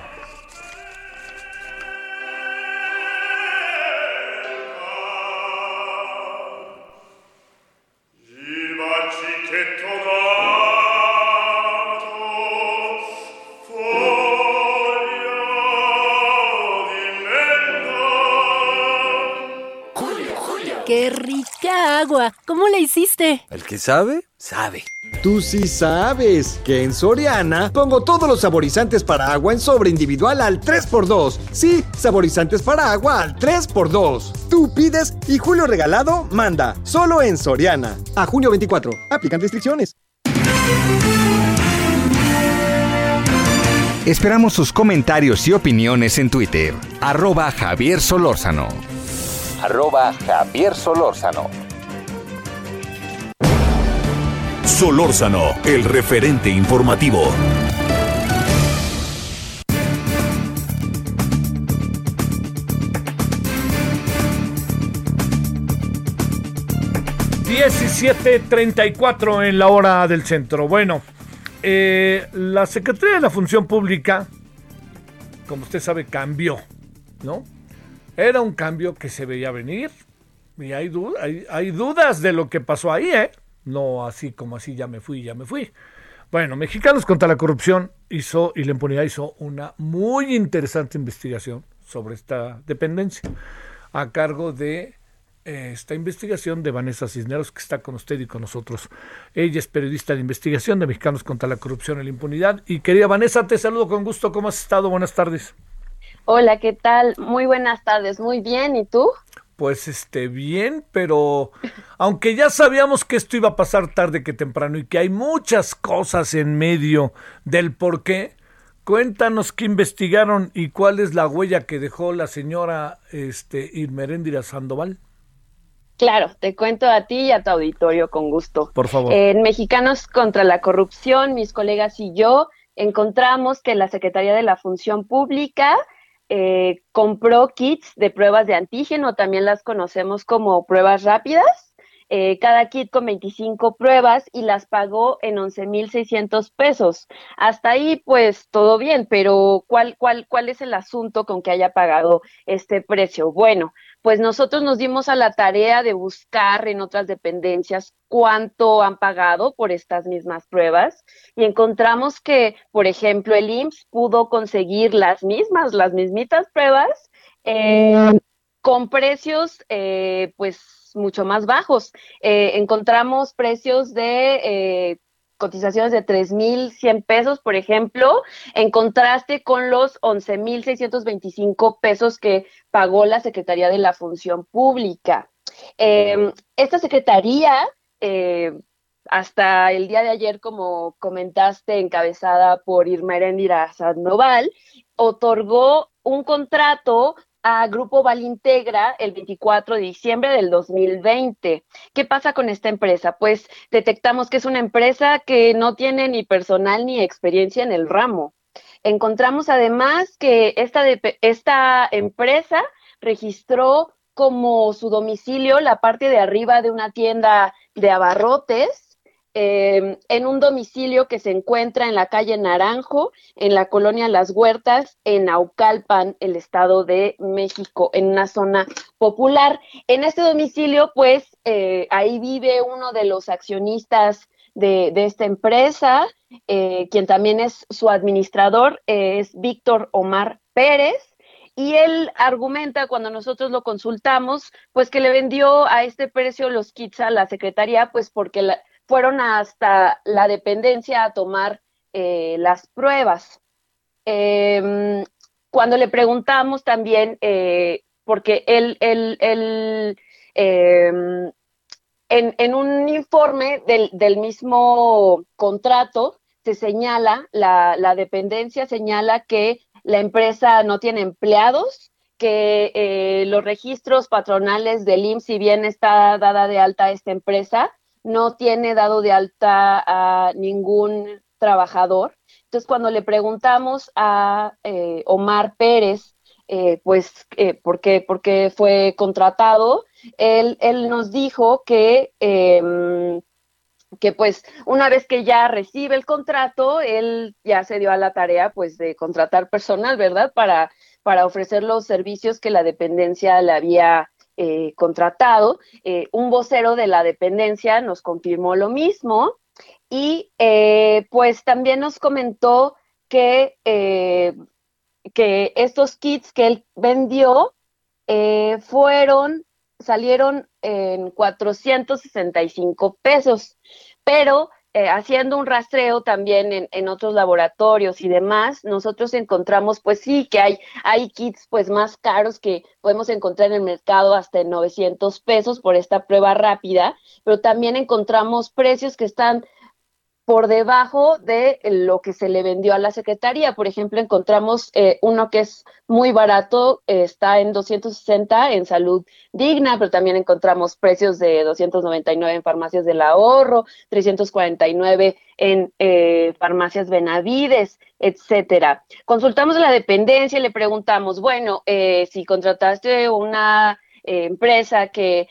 Agua! ¿Cómo la hiciste? El que sabe, sabe. Tú sí sabes que en Soriana pongo todos los saborizantes para agua en sobre individual al 3x2. Sí, saborizantes para agua al 3x2. Tú pides y Julio Regalado manda. Solo en Soriana. A junio 24. Aplican restricciones. Esperamos sus comentarios y opiniones en Twitter. Arroba Javier Solórzano. Arroba Javier Solórzano. Solórzano, el referente informativo. ...17.34 en la hora del centro. Bueno, eh, la Secretaría de la Función Pública, como usted sabe, cambió, ¿no? Era un cambio que se veía venir y hay, dudas de lo que pasó ahí, ¿eh? No así como así, ya me fui, ya me fui. Bueno, Mexicanos contra la Corrupción hizo y la impunidad hizo una muy interesante investigación sobre esta dependencia a cargo de eh, esta investigación de Vanessa Cisneros, que está con usted y con nosotros. Ella es periodista de investigación de Mexicanos contra la Corrupción y la Impunidad. Y querida Vanessa, te saludo con gusto. ¿Cómo has estado? Buenas tardes. Hola, ¿qué tal? Muy buenas tardes. Muy bien. ¿Y tú? Pues este bien, pero aunque ya sabíamos que esto iba a pasar tarde que temprano y que hay muchas cosas en medio del por qué, cuéntanos qué investigaron y cuál es la huella que dejó la señora este Irmeréndira Sandoval. Claro, te cuento a ti y a tu auditorio con gusto. Por favor. En Mexicanos contra la Corrupción, mis colegas y yo encontramos que la Secretaría de la Función Pública eh, compró kits de pruebas de antígeno, también las conocemos como pruebas rápidas, eh, cada kit con 25 pruebas y las pagó en 11.600 pesos. Hasta ahí, pues todo bien, pero ¿cuál, cuál, ¿cuál es el asunto con que haya pagado este precio? Bueno, pues nosotros nos dimos a la tarea de buscar en otras dependencias cuánto han pagado por estas mismas pruebas y encontramos que, por ejemplo, el IMSS pudo conseguir las mismas, las mismitas pruebas eh, con precios eh, pues mucho más bajos. Eh, encontramos precios de cotizaciones de 3.100 pesos, por ejemplo, en contraste con los 11.625 pesos que pagó la Secretaría de la Función Pública. Em, esta Secretaría, eh, hasta el día de ayer, como comentaste, encabezada por Irma Erendira Sandoval, otorgó un contrato a Grupo Valintegra el 24 de diciembre del 2020. ¿Qué pasa con esta empresa? Pues detectamos que es una empresa que no tiene ni personal ni experiencia en el ramo. Encontramos además que esta, esta empresa registró como su domicilio la parte de arriba de una tienda de abarrotes Em, en un domicilio que se encuentra en la calle Naranjo, en la colonia Las Huertas, en Naucalpan, el Estado de México, en una zona popular. En este domicilio, pues, eh, ahí vive uno de los accionistas de, esta empresa, eh, quien también es su administrador, es Víctor Omar Pérez. Y él argumenta cuando nosotros lo consultamos, pues que le vendió a este precio los kits a la secretaría, pues porque la, fueron hasta la dependencia a tomar eh, las pruebas. Em, cuando le preguntamos también, eh, porque em, en, un informe del, mismo contrato se señala, la, la, dependencia señala que la empresa no tiene empleados, que eh, los registros patronales del IMSS, si bien está dada de alta esta empresa, no tiene dado de alta a ningún trabajador. Entonces, cuando le preguntamos a eh, Omar Pérez, eh, pues, eh, ¿por, qué, ¿por, qué, fue contratado? Él, él nos dijo que, em, que, pues, una vez que ya recibe el contrato, él ya se dio a la tarea, pues, de contratar personal, ¿verdad? Para, para ofrecer los servicios que la dependencia le había eh, contratado. Eh, un vocero de la dependencia nos confirmó lo mismo y eh, pues también nos comentó que, que estos kits que él vendió fueron salieron en 465 pesos, pero eh, haciendo un rastreo también en, otros laboratorios y demás, nosotros encontramos, pues sí, que hay, hay kits pues más caros que podemos encontrar en el mercado hasta en 900 pesos por esta prueba rápida, pero también encontramos precios que están por debajo de lo que se le vendió a la Secretaría. Por ejemplo, encontramos eh, uno que es muy barato, eh, está en 260 en salud digna, pero también encontramos precios de 299 en farmacias del ahorro, 349 en eh, farmacias Benavides, etcétera. Consultamos la dependencia y le preguntamos, bueno, si contrataste una empresa que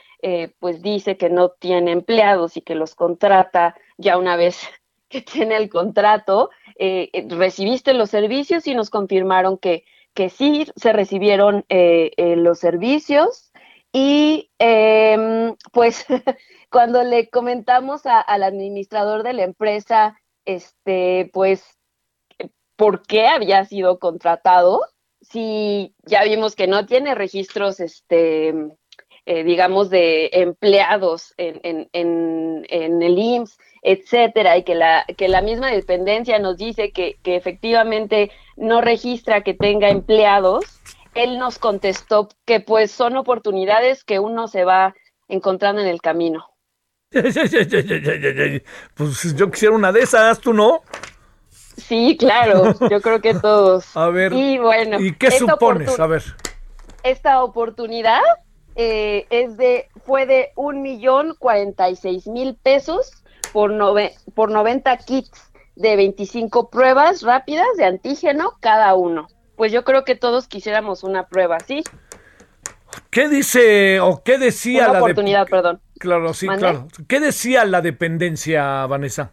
pues dice que no tiene empleados y que los contrata ya una vez que tiene el contrato, eh, eh, recibiste los servicios y nos confirmaron que, que sí se recibieron eh, los servicios. Y em, pues [laughs] cuando le comentamos al administrador de la empresa, este, pues, por qué había sido contratado, si ya vimos que no tiene registros, este, digamos, de empleados en, en, en el IMSS etcétera, y que la, que la misma dependencia nos dice que, que efectivamente no registra que tenga empleados, él nos contestó que pues son oportunidades que uno se va encontrando en el camino. [laughs] Pues yo quisiera una de esas, ¿tú no? Sí, claro, yo creo que todos. [laughs] A ver, y bueno, ¿y qué supones? A ver. Esta oportunidad eh, es de, fue de un millón cuarenta y seis mil pesos por, por 90 kits de 25 pruebas rápidas de antígeno cada uno. Pues yo creo que todos quisiéramos una prueba, ¿sí? ¿Qué dice o qué decía la oportunidad, perdón. Claro, sí, claro. ¿Qué decía la dependencia, Vanessa?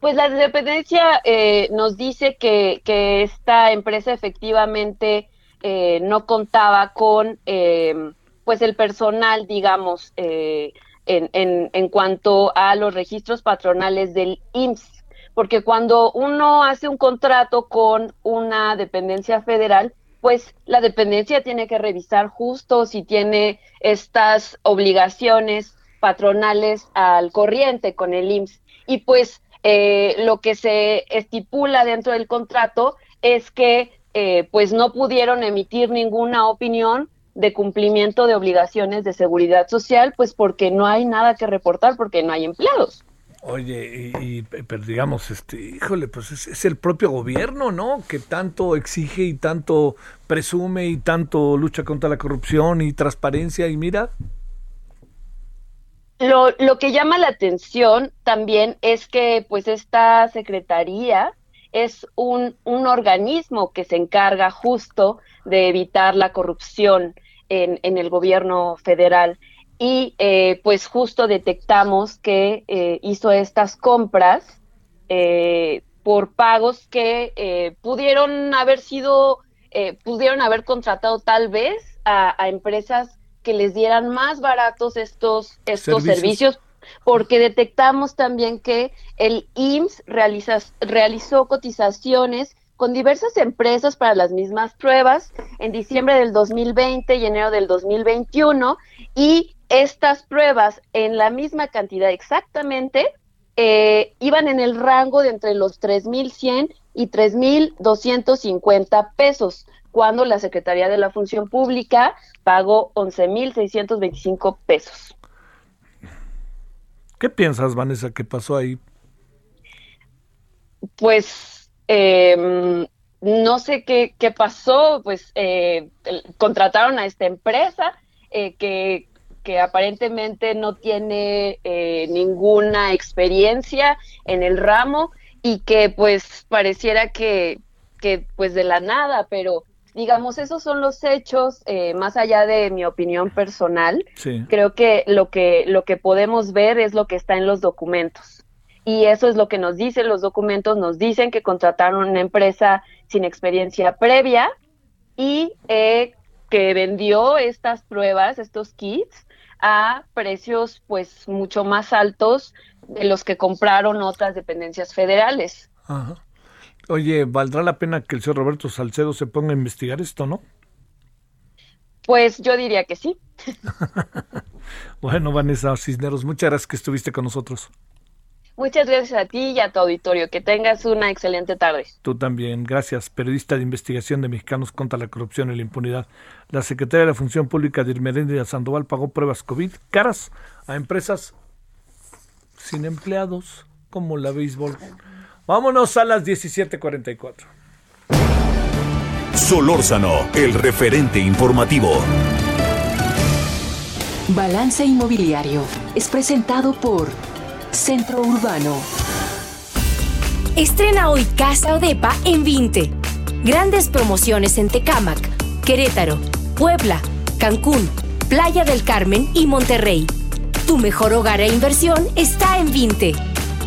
Pues la dependencia eh, nos dice que, que, esta empresa efectivamente eh, no contaba con eh, pues el personal, digamos, en, en, cuanto a los registros patronales del IMSS, porque cuando uno hace un contrato con una dependencia federal, pues la dependencia tiene que revisar justo si tiene estas obligaciones patronales al corriente con el IMSS. Y pues eh, lo que se estipula dentro del contrato es que eh, pues no pudieron emitir ninguna opinión de cumplimiento de obligaciones de seguridad social, pues porque no hay nada que reportar, porque no hay empleados. Oye, y, pero digamos, este, híjole, pues es, el propio gobierno, ¿no? Que tanto exige y tanto presume y tanto lucha contra la corrupción y transparencia y mira. Lo, lo que llama la atención también es que pues esta secretaría es un, un organismo que se encarga justo de evitar la corrupción en, el gobierno federal y eh, pues justo detectamos que eh, hizo estas compras eh, por pagos que pudieron haber sido, pudieron haber contratado tal vez a, empresas que les dieran más baratos estos, estos servicios. porque detectamos también que el IMSS realizó cotizaciones con diversas empresas para las mismas pruebas en diciembre del 2020 y enero del 2021 y estas pruebas en la misma cantidad exactamente eh, iban en el rango de entre los 3.100 y 3.250 pesos, cuando la Secretaría de la Función Pública pagó 11.625 pesos. ¿Qué piensas, Vanessa, que pasó ahí? Pues eh, no sé qué, qué pasó, pues eh, contrataron a esta empresa eh, que, que, aparentemente no tiene eh, ninguna experiencia en el ramo y que pues pareciera que, que pues de la nada, pero digamos, esos son los hechos, eh, más allá de mi opinión personal, creo que lo que lo que podemos ver es lo que está en los documentos y eso es lo que nos dicen los documentos, nos dicen que contrataron una empresa sin experiencia previa y eh, que vendió estas pruebas, estos kits, a precios pues mucho más altos de los que compraron otras dependencias federales. Oye, ¿valdrá la pena que el señor Roberto Salcedo se ponga a investigar esto, no? Pues yo diría que sí. [laughs] bueno, Vanessa Cisneros, muchas gracias que estuviste con nosotros. Muchas gracias a ti y a tu auditorio. Que tengas una excelente tarde. Tú también. Gracias. Periodista de investigación de Mexicanos contra la Corrupción y la Impunidad. La secretaria de la Función Pública de Irmeréndira Sandoval pagó pruebas COVID caras a empresas sin empleados, como la béisbol. Vámonos a las 17:44. Solórzano, el referente informativo. Balance Inmobiliario es presentado por Centro Urbano. Estrena hoy Casa Odepa en 20. Grandes promociones en Tecámac, Querétaro, Puebla, Cancún, Playa del Carmen y Monterrey. Tu mejor hogar e inversión está en 20.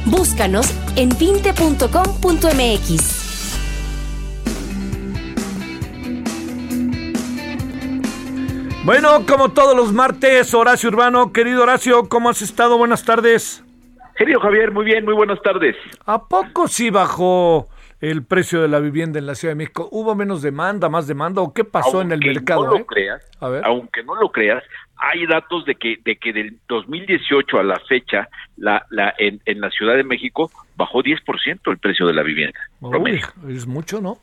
Búscanos en 20.com.mx. Bueno, como todos los martes, Horacio Urbano, querido Horacio, ¿cómo has estado? Buenas tardes. Querido Javier, muy bien, muy buenas tardes. ¿A poco sí bajó el precio de la vivienda en la Ciudad de México? ¿Hubo menos demanda, más demanda o qué pasó en el mercado? No lo eh? creas, Aunque no lo creas, hay datos de que de que del 2018 a la fecha la, la en, la Ciudad de México bajó 10% el precio de la vivienda. es mucho, ¿no?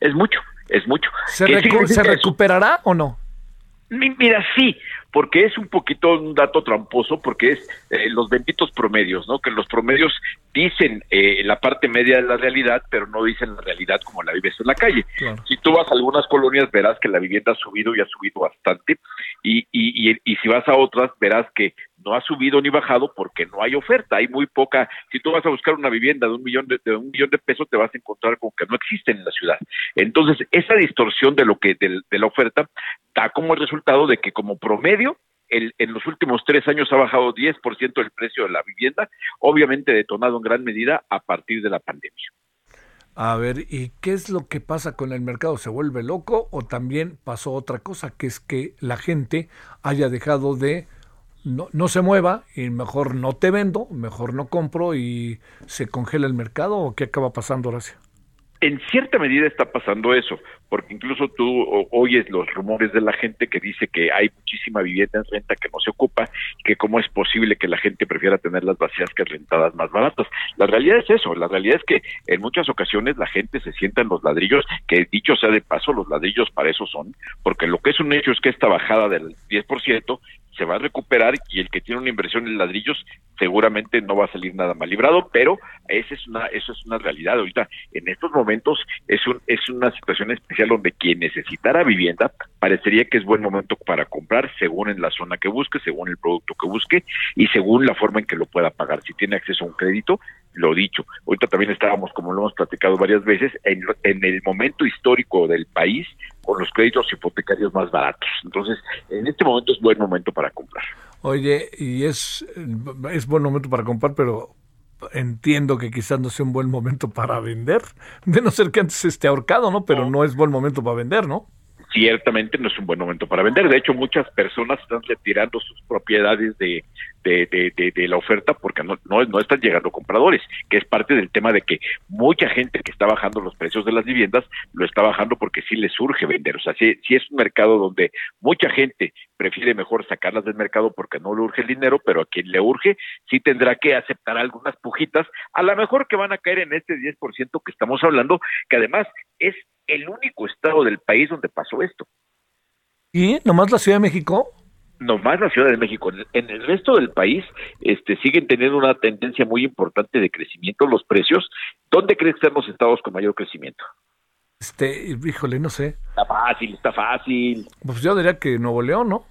Es mucho, es mucho. ¿Se, ¿se recuperará o no? Mira, sí, porque es un poquito un dato tramposo, porque es eh, los benditos promedios, ¿no? Que los promedios dicen eh, la parte media de la realidad, pero no dicen la realidad como la vives en la calle. Si tú vas a algunas colonias, verás que la vivienda ha subido y ha subido bastante, y, y, y, y si vas a otras, verás que no ha subido ni bajado porque no hay oferta, hay muy poca. Si tú vas a buscar una vivienda de un millón de, un millón de pesos, te vas a encontrar con que no existen en la ciudad. Entonces, esa distorsión de lo que de, la oferta da como el resultado de que como promedio el, en los últimos tres años ha bajado 10% el precio de la vivienda, obviamente detonado en gran medida a partir de la pandemia. A ver, ¿y qué es lo que pasa con el mercado? ¿Se vuelve loco o también pasó otra cosa, que es que la gente haya dejado de no, no se mueva y mejor no te vendo, mejor no compro y se congela el mercado o qué acaba pasando, Horacio? En cierta medida está pasando eso, porque incluso tú oyes los rumores de la gente que dice que hay muchísima vivienda en renta que no se ocupa que cómo es posible que la gente prefiera tenerlas vacías que rentadas más baratas. La realidad es eso, la realidad es que en muchas ocasiones la gente se sienta en los ladrillos, que dicho sea de paso, los ladrillos para eso son, porque lo que es un hecho es que esta bajada del 10% se va a recuperar y el que tiene una inversión en ladrillos seguramente no va a salir nada mal librado, pero esa es una eso es una realidad. Ahorita en estos momentos es un es una situación especial donde quien necesitara vivienda parecería que es buen momento para comprar según en la zona que busque, según el producto que busque y según la forma en que lo pueda pagar. Si tiene acceso a un crédito, lo dicho. Ahorita también estábamos, como lo hemos platicado varias veces, en, en el momento histórico del país con los créditos hipotecarios más baratos. Entonces, en este momento es buen momento para comprar. Oye, y es, es buen momento para comprar, pero entiendo que quizás no sea un buen momento para vender, de no ser que antes esté ahorcado, ¿no? Pero no es buen momento para vender, ¿no? Ciertamente no es un buen momento para vender. De hecho, muchas personas están retirando sus propiedades de, de, de, la oferta porque no, no, no, están llegando compradores, que es parte del tema de que mucha gente que está bajando los precios de las viviendas lo está bajando porque sí les urge vender. O sea, si, si es un mercado donde mucha gente prefiere mejor sacarlas del mercado porque no le urge el dinero, pero a quien le urge sí tendrá que aceptar algunas pujitas, a lo mejor que van a caer en este 10% que estamos hablando, que además es el único estado del país donde pasó esto. ¿Y nomás la Ciudad de México? Nomás la Ciudad de México. En el resto del país este, siguen teniendo una tendencia muy importante de crecimiento los precios. ¿Dónde crees que están los estados con mayor crecimiento? Este, híjole, no sé. Está fácil, está fácil. Pues yo diría que Nuevo León, ¿no?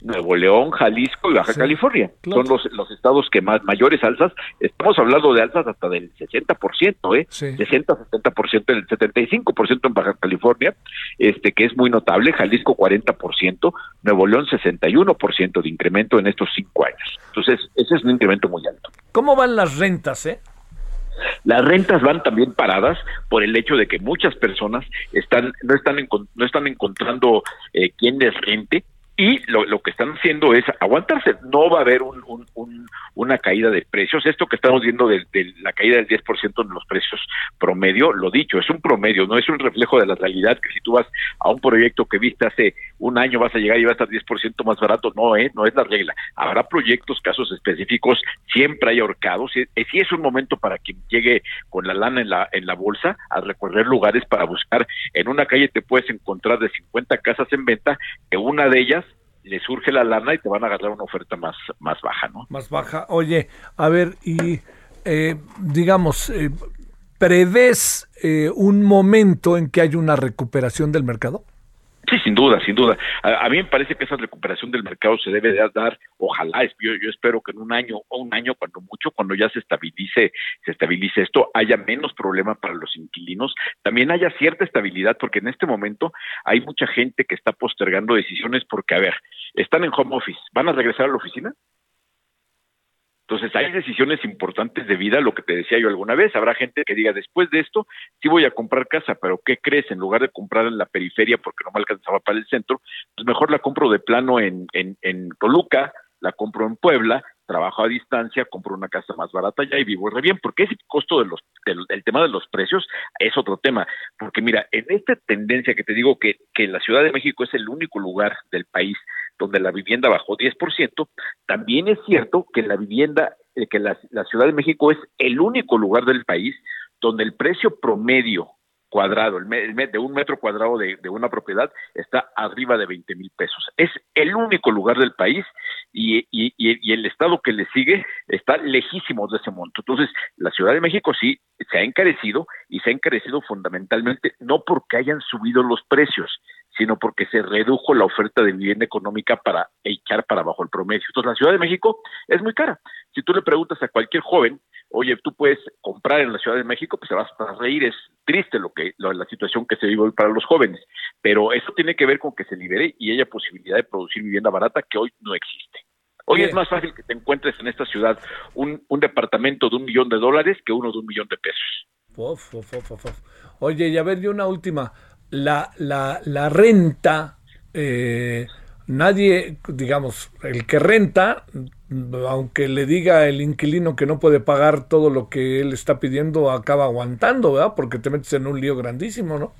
Nuevo León, Jalisco y Baja California. Son los, los estados que más mayores alzas. Estamos hablando de alzas hasta del 60%, ¿eh? 60, 70%, el 75% en Baja California, este que es muy notable. Jalisco 40%, Nuevo León 61% de incremento en estos cinco años. Entonces, ese es un incremento muy alto. ¿Cómo van las rentas, eh? Las rentas van también paradas por el hecho de que muchas personas están no están no están encontrando eh, quien les rente y lo, lo, que están haciendo es aguantarse. No va a haber un, un, una caída de precios. Esto que estamos viendo de, la caída del 10% en los precios promedio, lo dicho, es un promedio, no es un reflejo de la realidad que si tú vas a un proyecto que viste hace un año vas a llegar y va a estar 10% más barato. No, ¿eh? no es la regla. Habrá proyectos, casos específicos, siempre hay ahorcados. Si es un momento para quien llegue con la lana en la, en la bolsa a recorrer lugares para buscar. En una calle te puedes encontrar de 50 casas en venta, que una de ellas le surge la lana y te van a agarrar una oferta más, más baja, ¿no? Más baja. Oye, a ver, y eh, digamos, eh, ¿prevés eh, un momento en que haya una recuperación del mercado? Sin duda, sin duda. A, mí me parece que esa recuperación del mercado se debe de dar, ojalá, yo, yo espero que en un año o un año, cuando mucho, cuando ya se estabilice, se estabilice esto, haya menos problema para los inquilinos, también haya cierta estabilidad, porque en este momento hay mucha gente que está postergando decisiones porque, a ver, están en home office, ¿van a regresar a la oficina? Entonces, hay decisiones importantes de vida, lo que te decía yo alguna vez. Habrá gente que diga, después de esto, sí voy a comprar casa, pero ¿qué crees? En lugar de comprar en la periferia porque no me alcanzaba para el centro, pues mejor la compro de plano en, en, en Toluca, la compro en Puebla, trabajo a distancia, compro una casa más barata ya y vivo re bien, porque ese costo de los, del, tema de los precios es otro tema, porque mira, en esta tendencia que te digo que, que la Ciudad de México es el único lugar del país donde la vivienda bajó 10%, también es cierto que la vivienda, eh, que la, Ciudad de México es el único lugar del país donde el precio promedio cuadrado, el, de un metro cuadrado de, una propiedad está arriba de 20 mil pesos. Es el único lugar del país y, y, y, el estado que le sigue está lejísimo de ese monto. Entonces, la Ciudad de México sí se ha encarecido y se ha encarecido fundamentalmente no porque hayan subido los precios, sino porque se redujo la oferta de vivienda económica para echar para abajo el promedio. Entonces, la Ciudad de México es muy cara. Si tú le preguntas a cualquier joven, oye, tú puedes comprar en la Ciudad de México, pues se vas a reír, es triste lo que la situación que se vive hoy para los jóvenes, pero eso tiene que ver con que se libere y haya posibilidad de producir vivienda barata que hoy no existe. Hoy es más fácil que te encuentres en esta ciudad un, un departamento de un millón de dólares que uno de un millón de pesos. Oye, y a ver, y una última la, la, la renta, eh, nadie, digamos, el que renta, aunque le diga el inquilino que no puede pagar todo lo que él está pidiendo, acaba aguantando, ¿verdad? Porque te metes en un lío grandísimo, ¿no?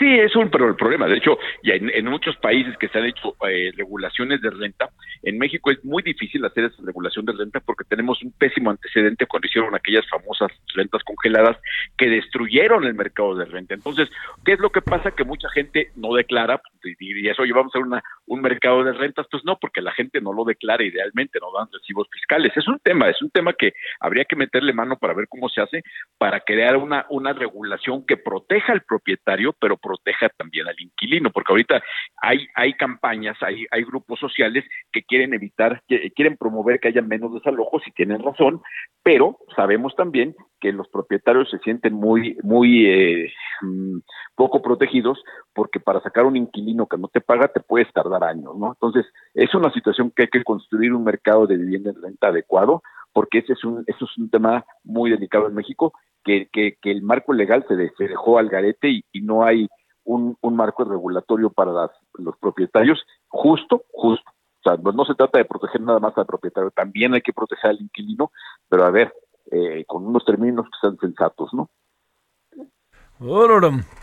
Sí, es un pero el problema. De hecho, ya en, muchos países que se han hecho eh, regulaciones de renta, en México es muy difícil hacer esa regulación de renta porque tenemos un pésimo antecedente cuando hicieron aquellas famosas rentas congeladas que destruyeron el mercado de renta. Entonces, ¿qué es lo que pasa? Que mucha gente no declara y, eso, oye, vamos a una, un mercado de rentas. Pues no, porque la gente no lo declara idealmente, no dan recibos fiscales. Es un tema, es un tema que habría que meterle mano para ver cómo se hace para crear una, una regulación que proteja al propietario, pero proteja también al inquilino, porque ahorita hay, hay campañas, hay, hay grupos sociales que quieren evitar, que quieren promover que haya menos desalojos y tienen razón, pero sabemos también que los propietarios se sienten muy, muy eh, mm, poco protegidos porque para sacar un inquilino que no te paga te puedes tardar años, ¿no? Entonces, es una situación que hay que construir un mercado de vivienda en renta adecuado porque ese es un, eso es un tema muy delicado en México, que, que, el marco legal se, dejó al garete y, y no hay un, marco regulatorio para los propietarios justo, justo. O sea, no, se trata de proteger nada más al propietario, también hay que proteger al inquilino, pero a ver, eh, con unos términos que sean sensatos, ¿no?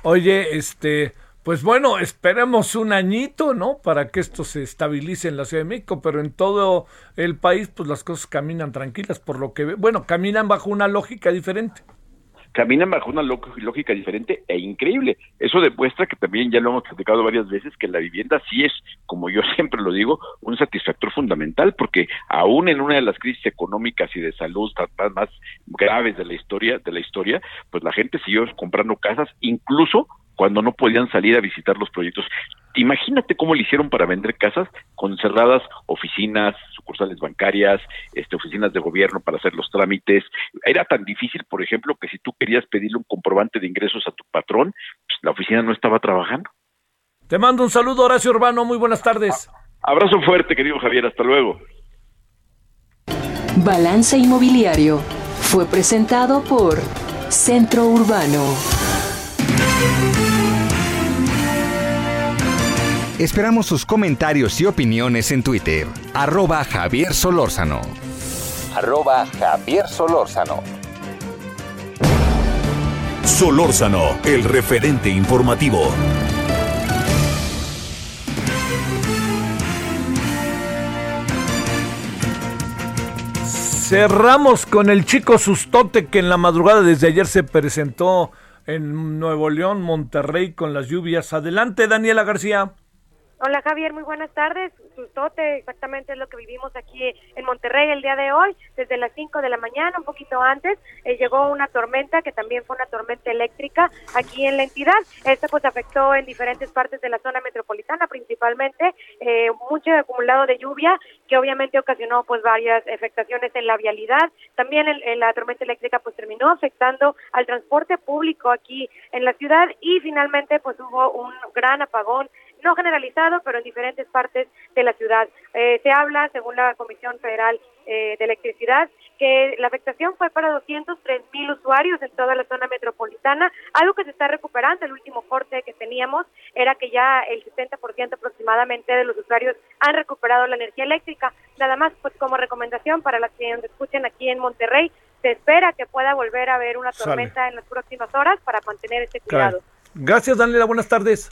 Oye, este, pues bueno, esperemos un añito, ¿no? Para que esto se estabilice en la Ciudad de México, pero en todo el país, pues las cosas caminan tranquilas, por lo que, bueno, caminan bajo una lógica diferente caminan bajo una lógica diferente e increíble. Eso demuestra que también ya lo hemos platicado varias veces que la vivienda sí es, como yo [laughs] siempre lo digo, un satisfactor fundamental porque aún en una de las crisis económicas y de salud más graves de la historia de la historia, pues la gente siguió comprando casas incluso cuando no podían salir a visitar los proyectos. Imagínate cómo le hicieron para vender casas con cerradas oficinas, sucursales bancarias, este, oficinas de gobierno para hacer los trámites. Era tan difícil, por ejemplo, que si tú querías pedirle un comprobante de ingresos a tu patrón, pues, la oficina no estaba trabajando. Te mando un saludo, Horacio Urbano. Muy buenas tardes. Abrazo fuerte, querido Javier. Hasta luego. Balance Inmobiliario fue presentado por Centro Urbano. Esperamos sus comentarios y opiniones en Twitter. Arroba Javier Solórzano. Arroba Javier Solórzano. Solórzano, el referente informativo. Cerramos con el chico Sustote que en la madrugada desde ayer se presentó en Nuevo León, Monterrey con las lluvias. Adelante, Daniela García. Hola Javier, muy buenas tardes. Sustote, exactamente es lo que vivimos aquí en Monterrey el día de hoy. Desde las 5 de la mañana, un poquito antes, eh, llegó una tormenta que también fue una tormenta eléctrica aquí en la entidad. Esta pues afectó en diferentes partes de la zona metropolitana, principalmente eh, mucho acumulado de lluvia que obviamente ocasionó pues varias afectaciones en la vialidad. También la tormenta eléctrica pues terminó afectando al transporte público aquí en la ciudad y finalmente pues hubo un gran apagón no generalizado, pero en diferentes partes de la ciudad. Eh, se habla, según la Comisión Federal eh, de Electricidad, que la afectación fue para 203 mil usuarios en toda la zona metropolitana, algo que se está recuperando. El último corte que teníamos era que ya el 60% aproximadamente de los usuarios han recuperado la energía eléctrica. Nada más, pues como recomendación para las que nos escuchen aquí en Monterrey, se espera que pueda volver a haber una tormenta en las próximas horas para mantener este cuidado. Gracias, Daniela. Buenas tardes.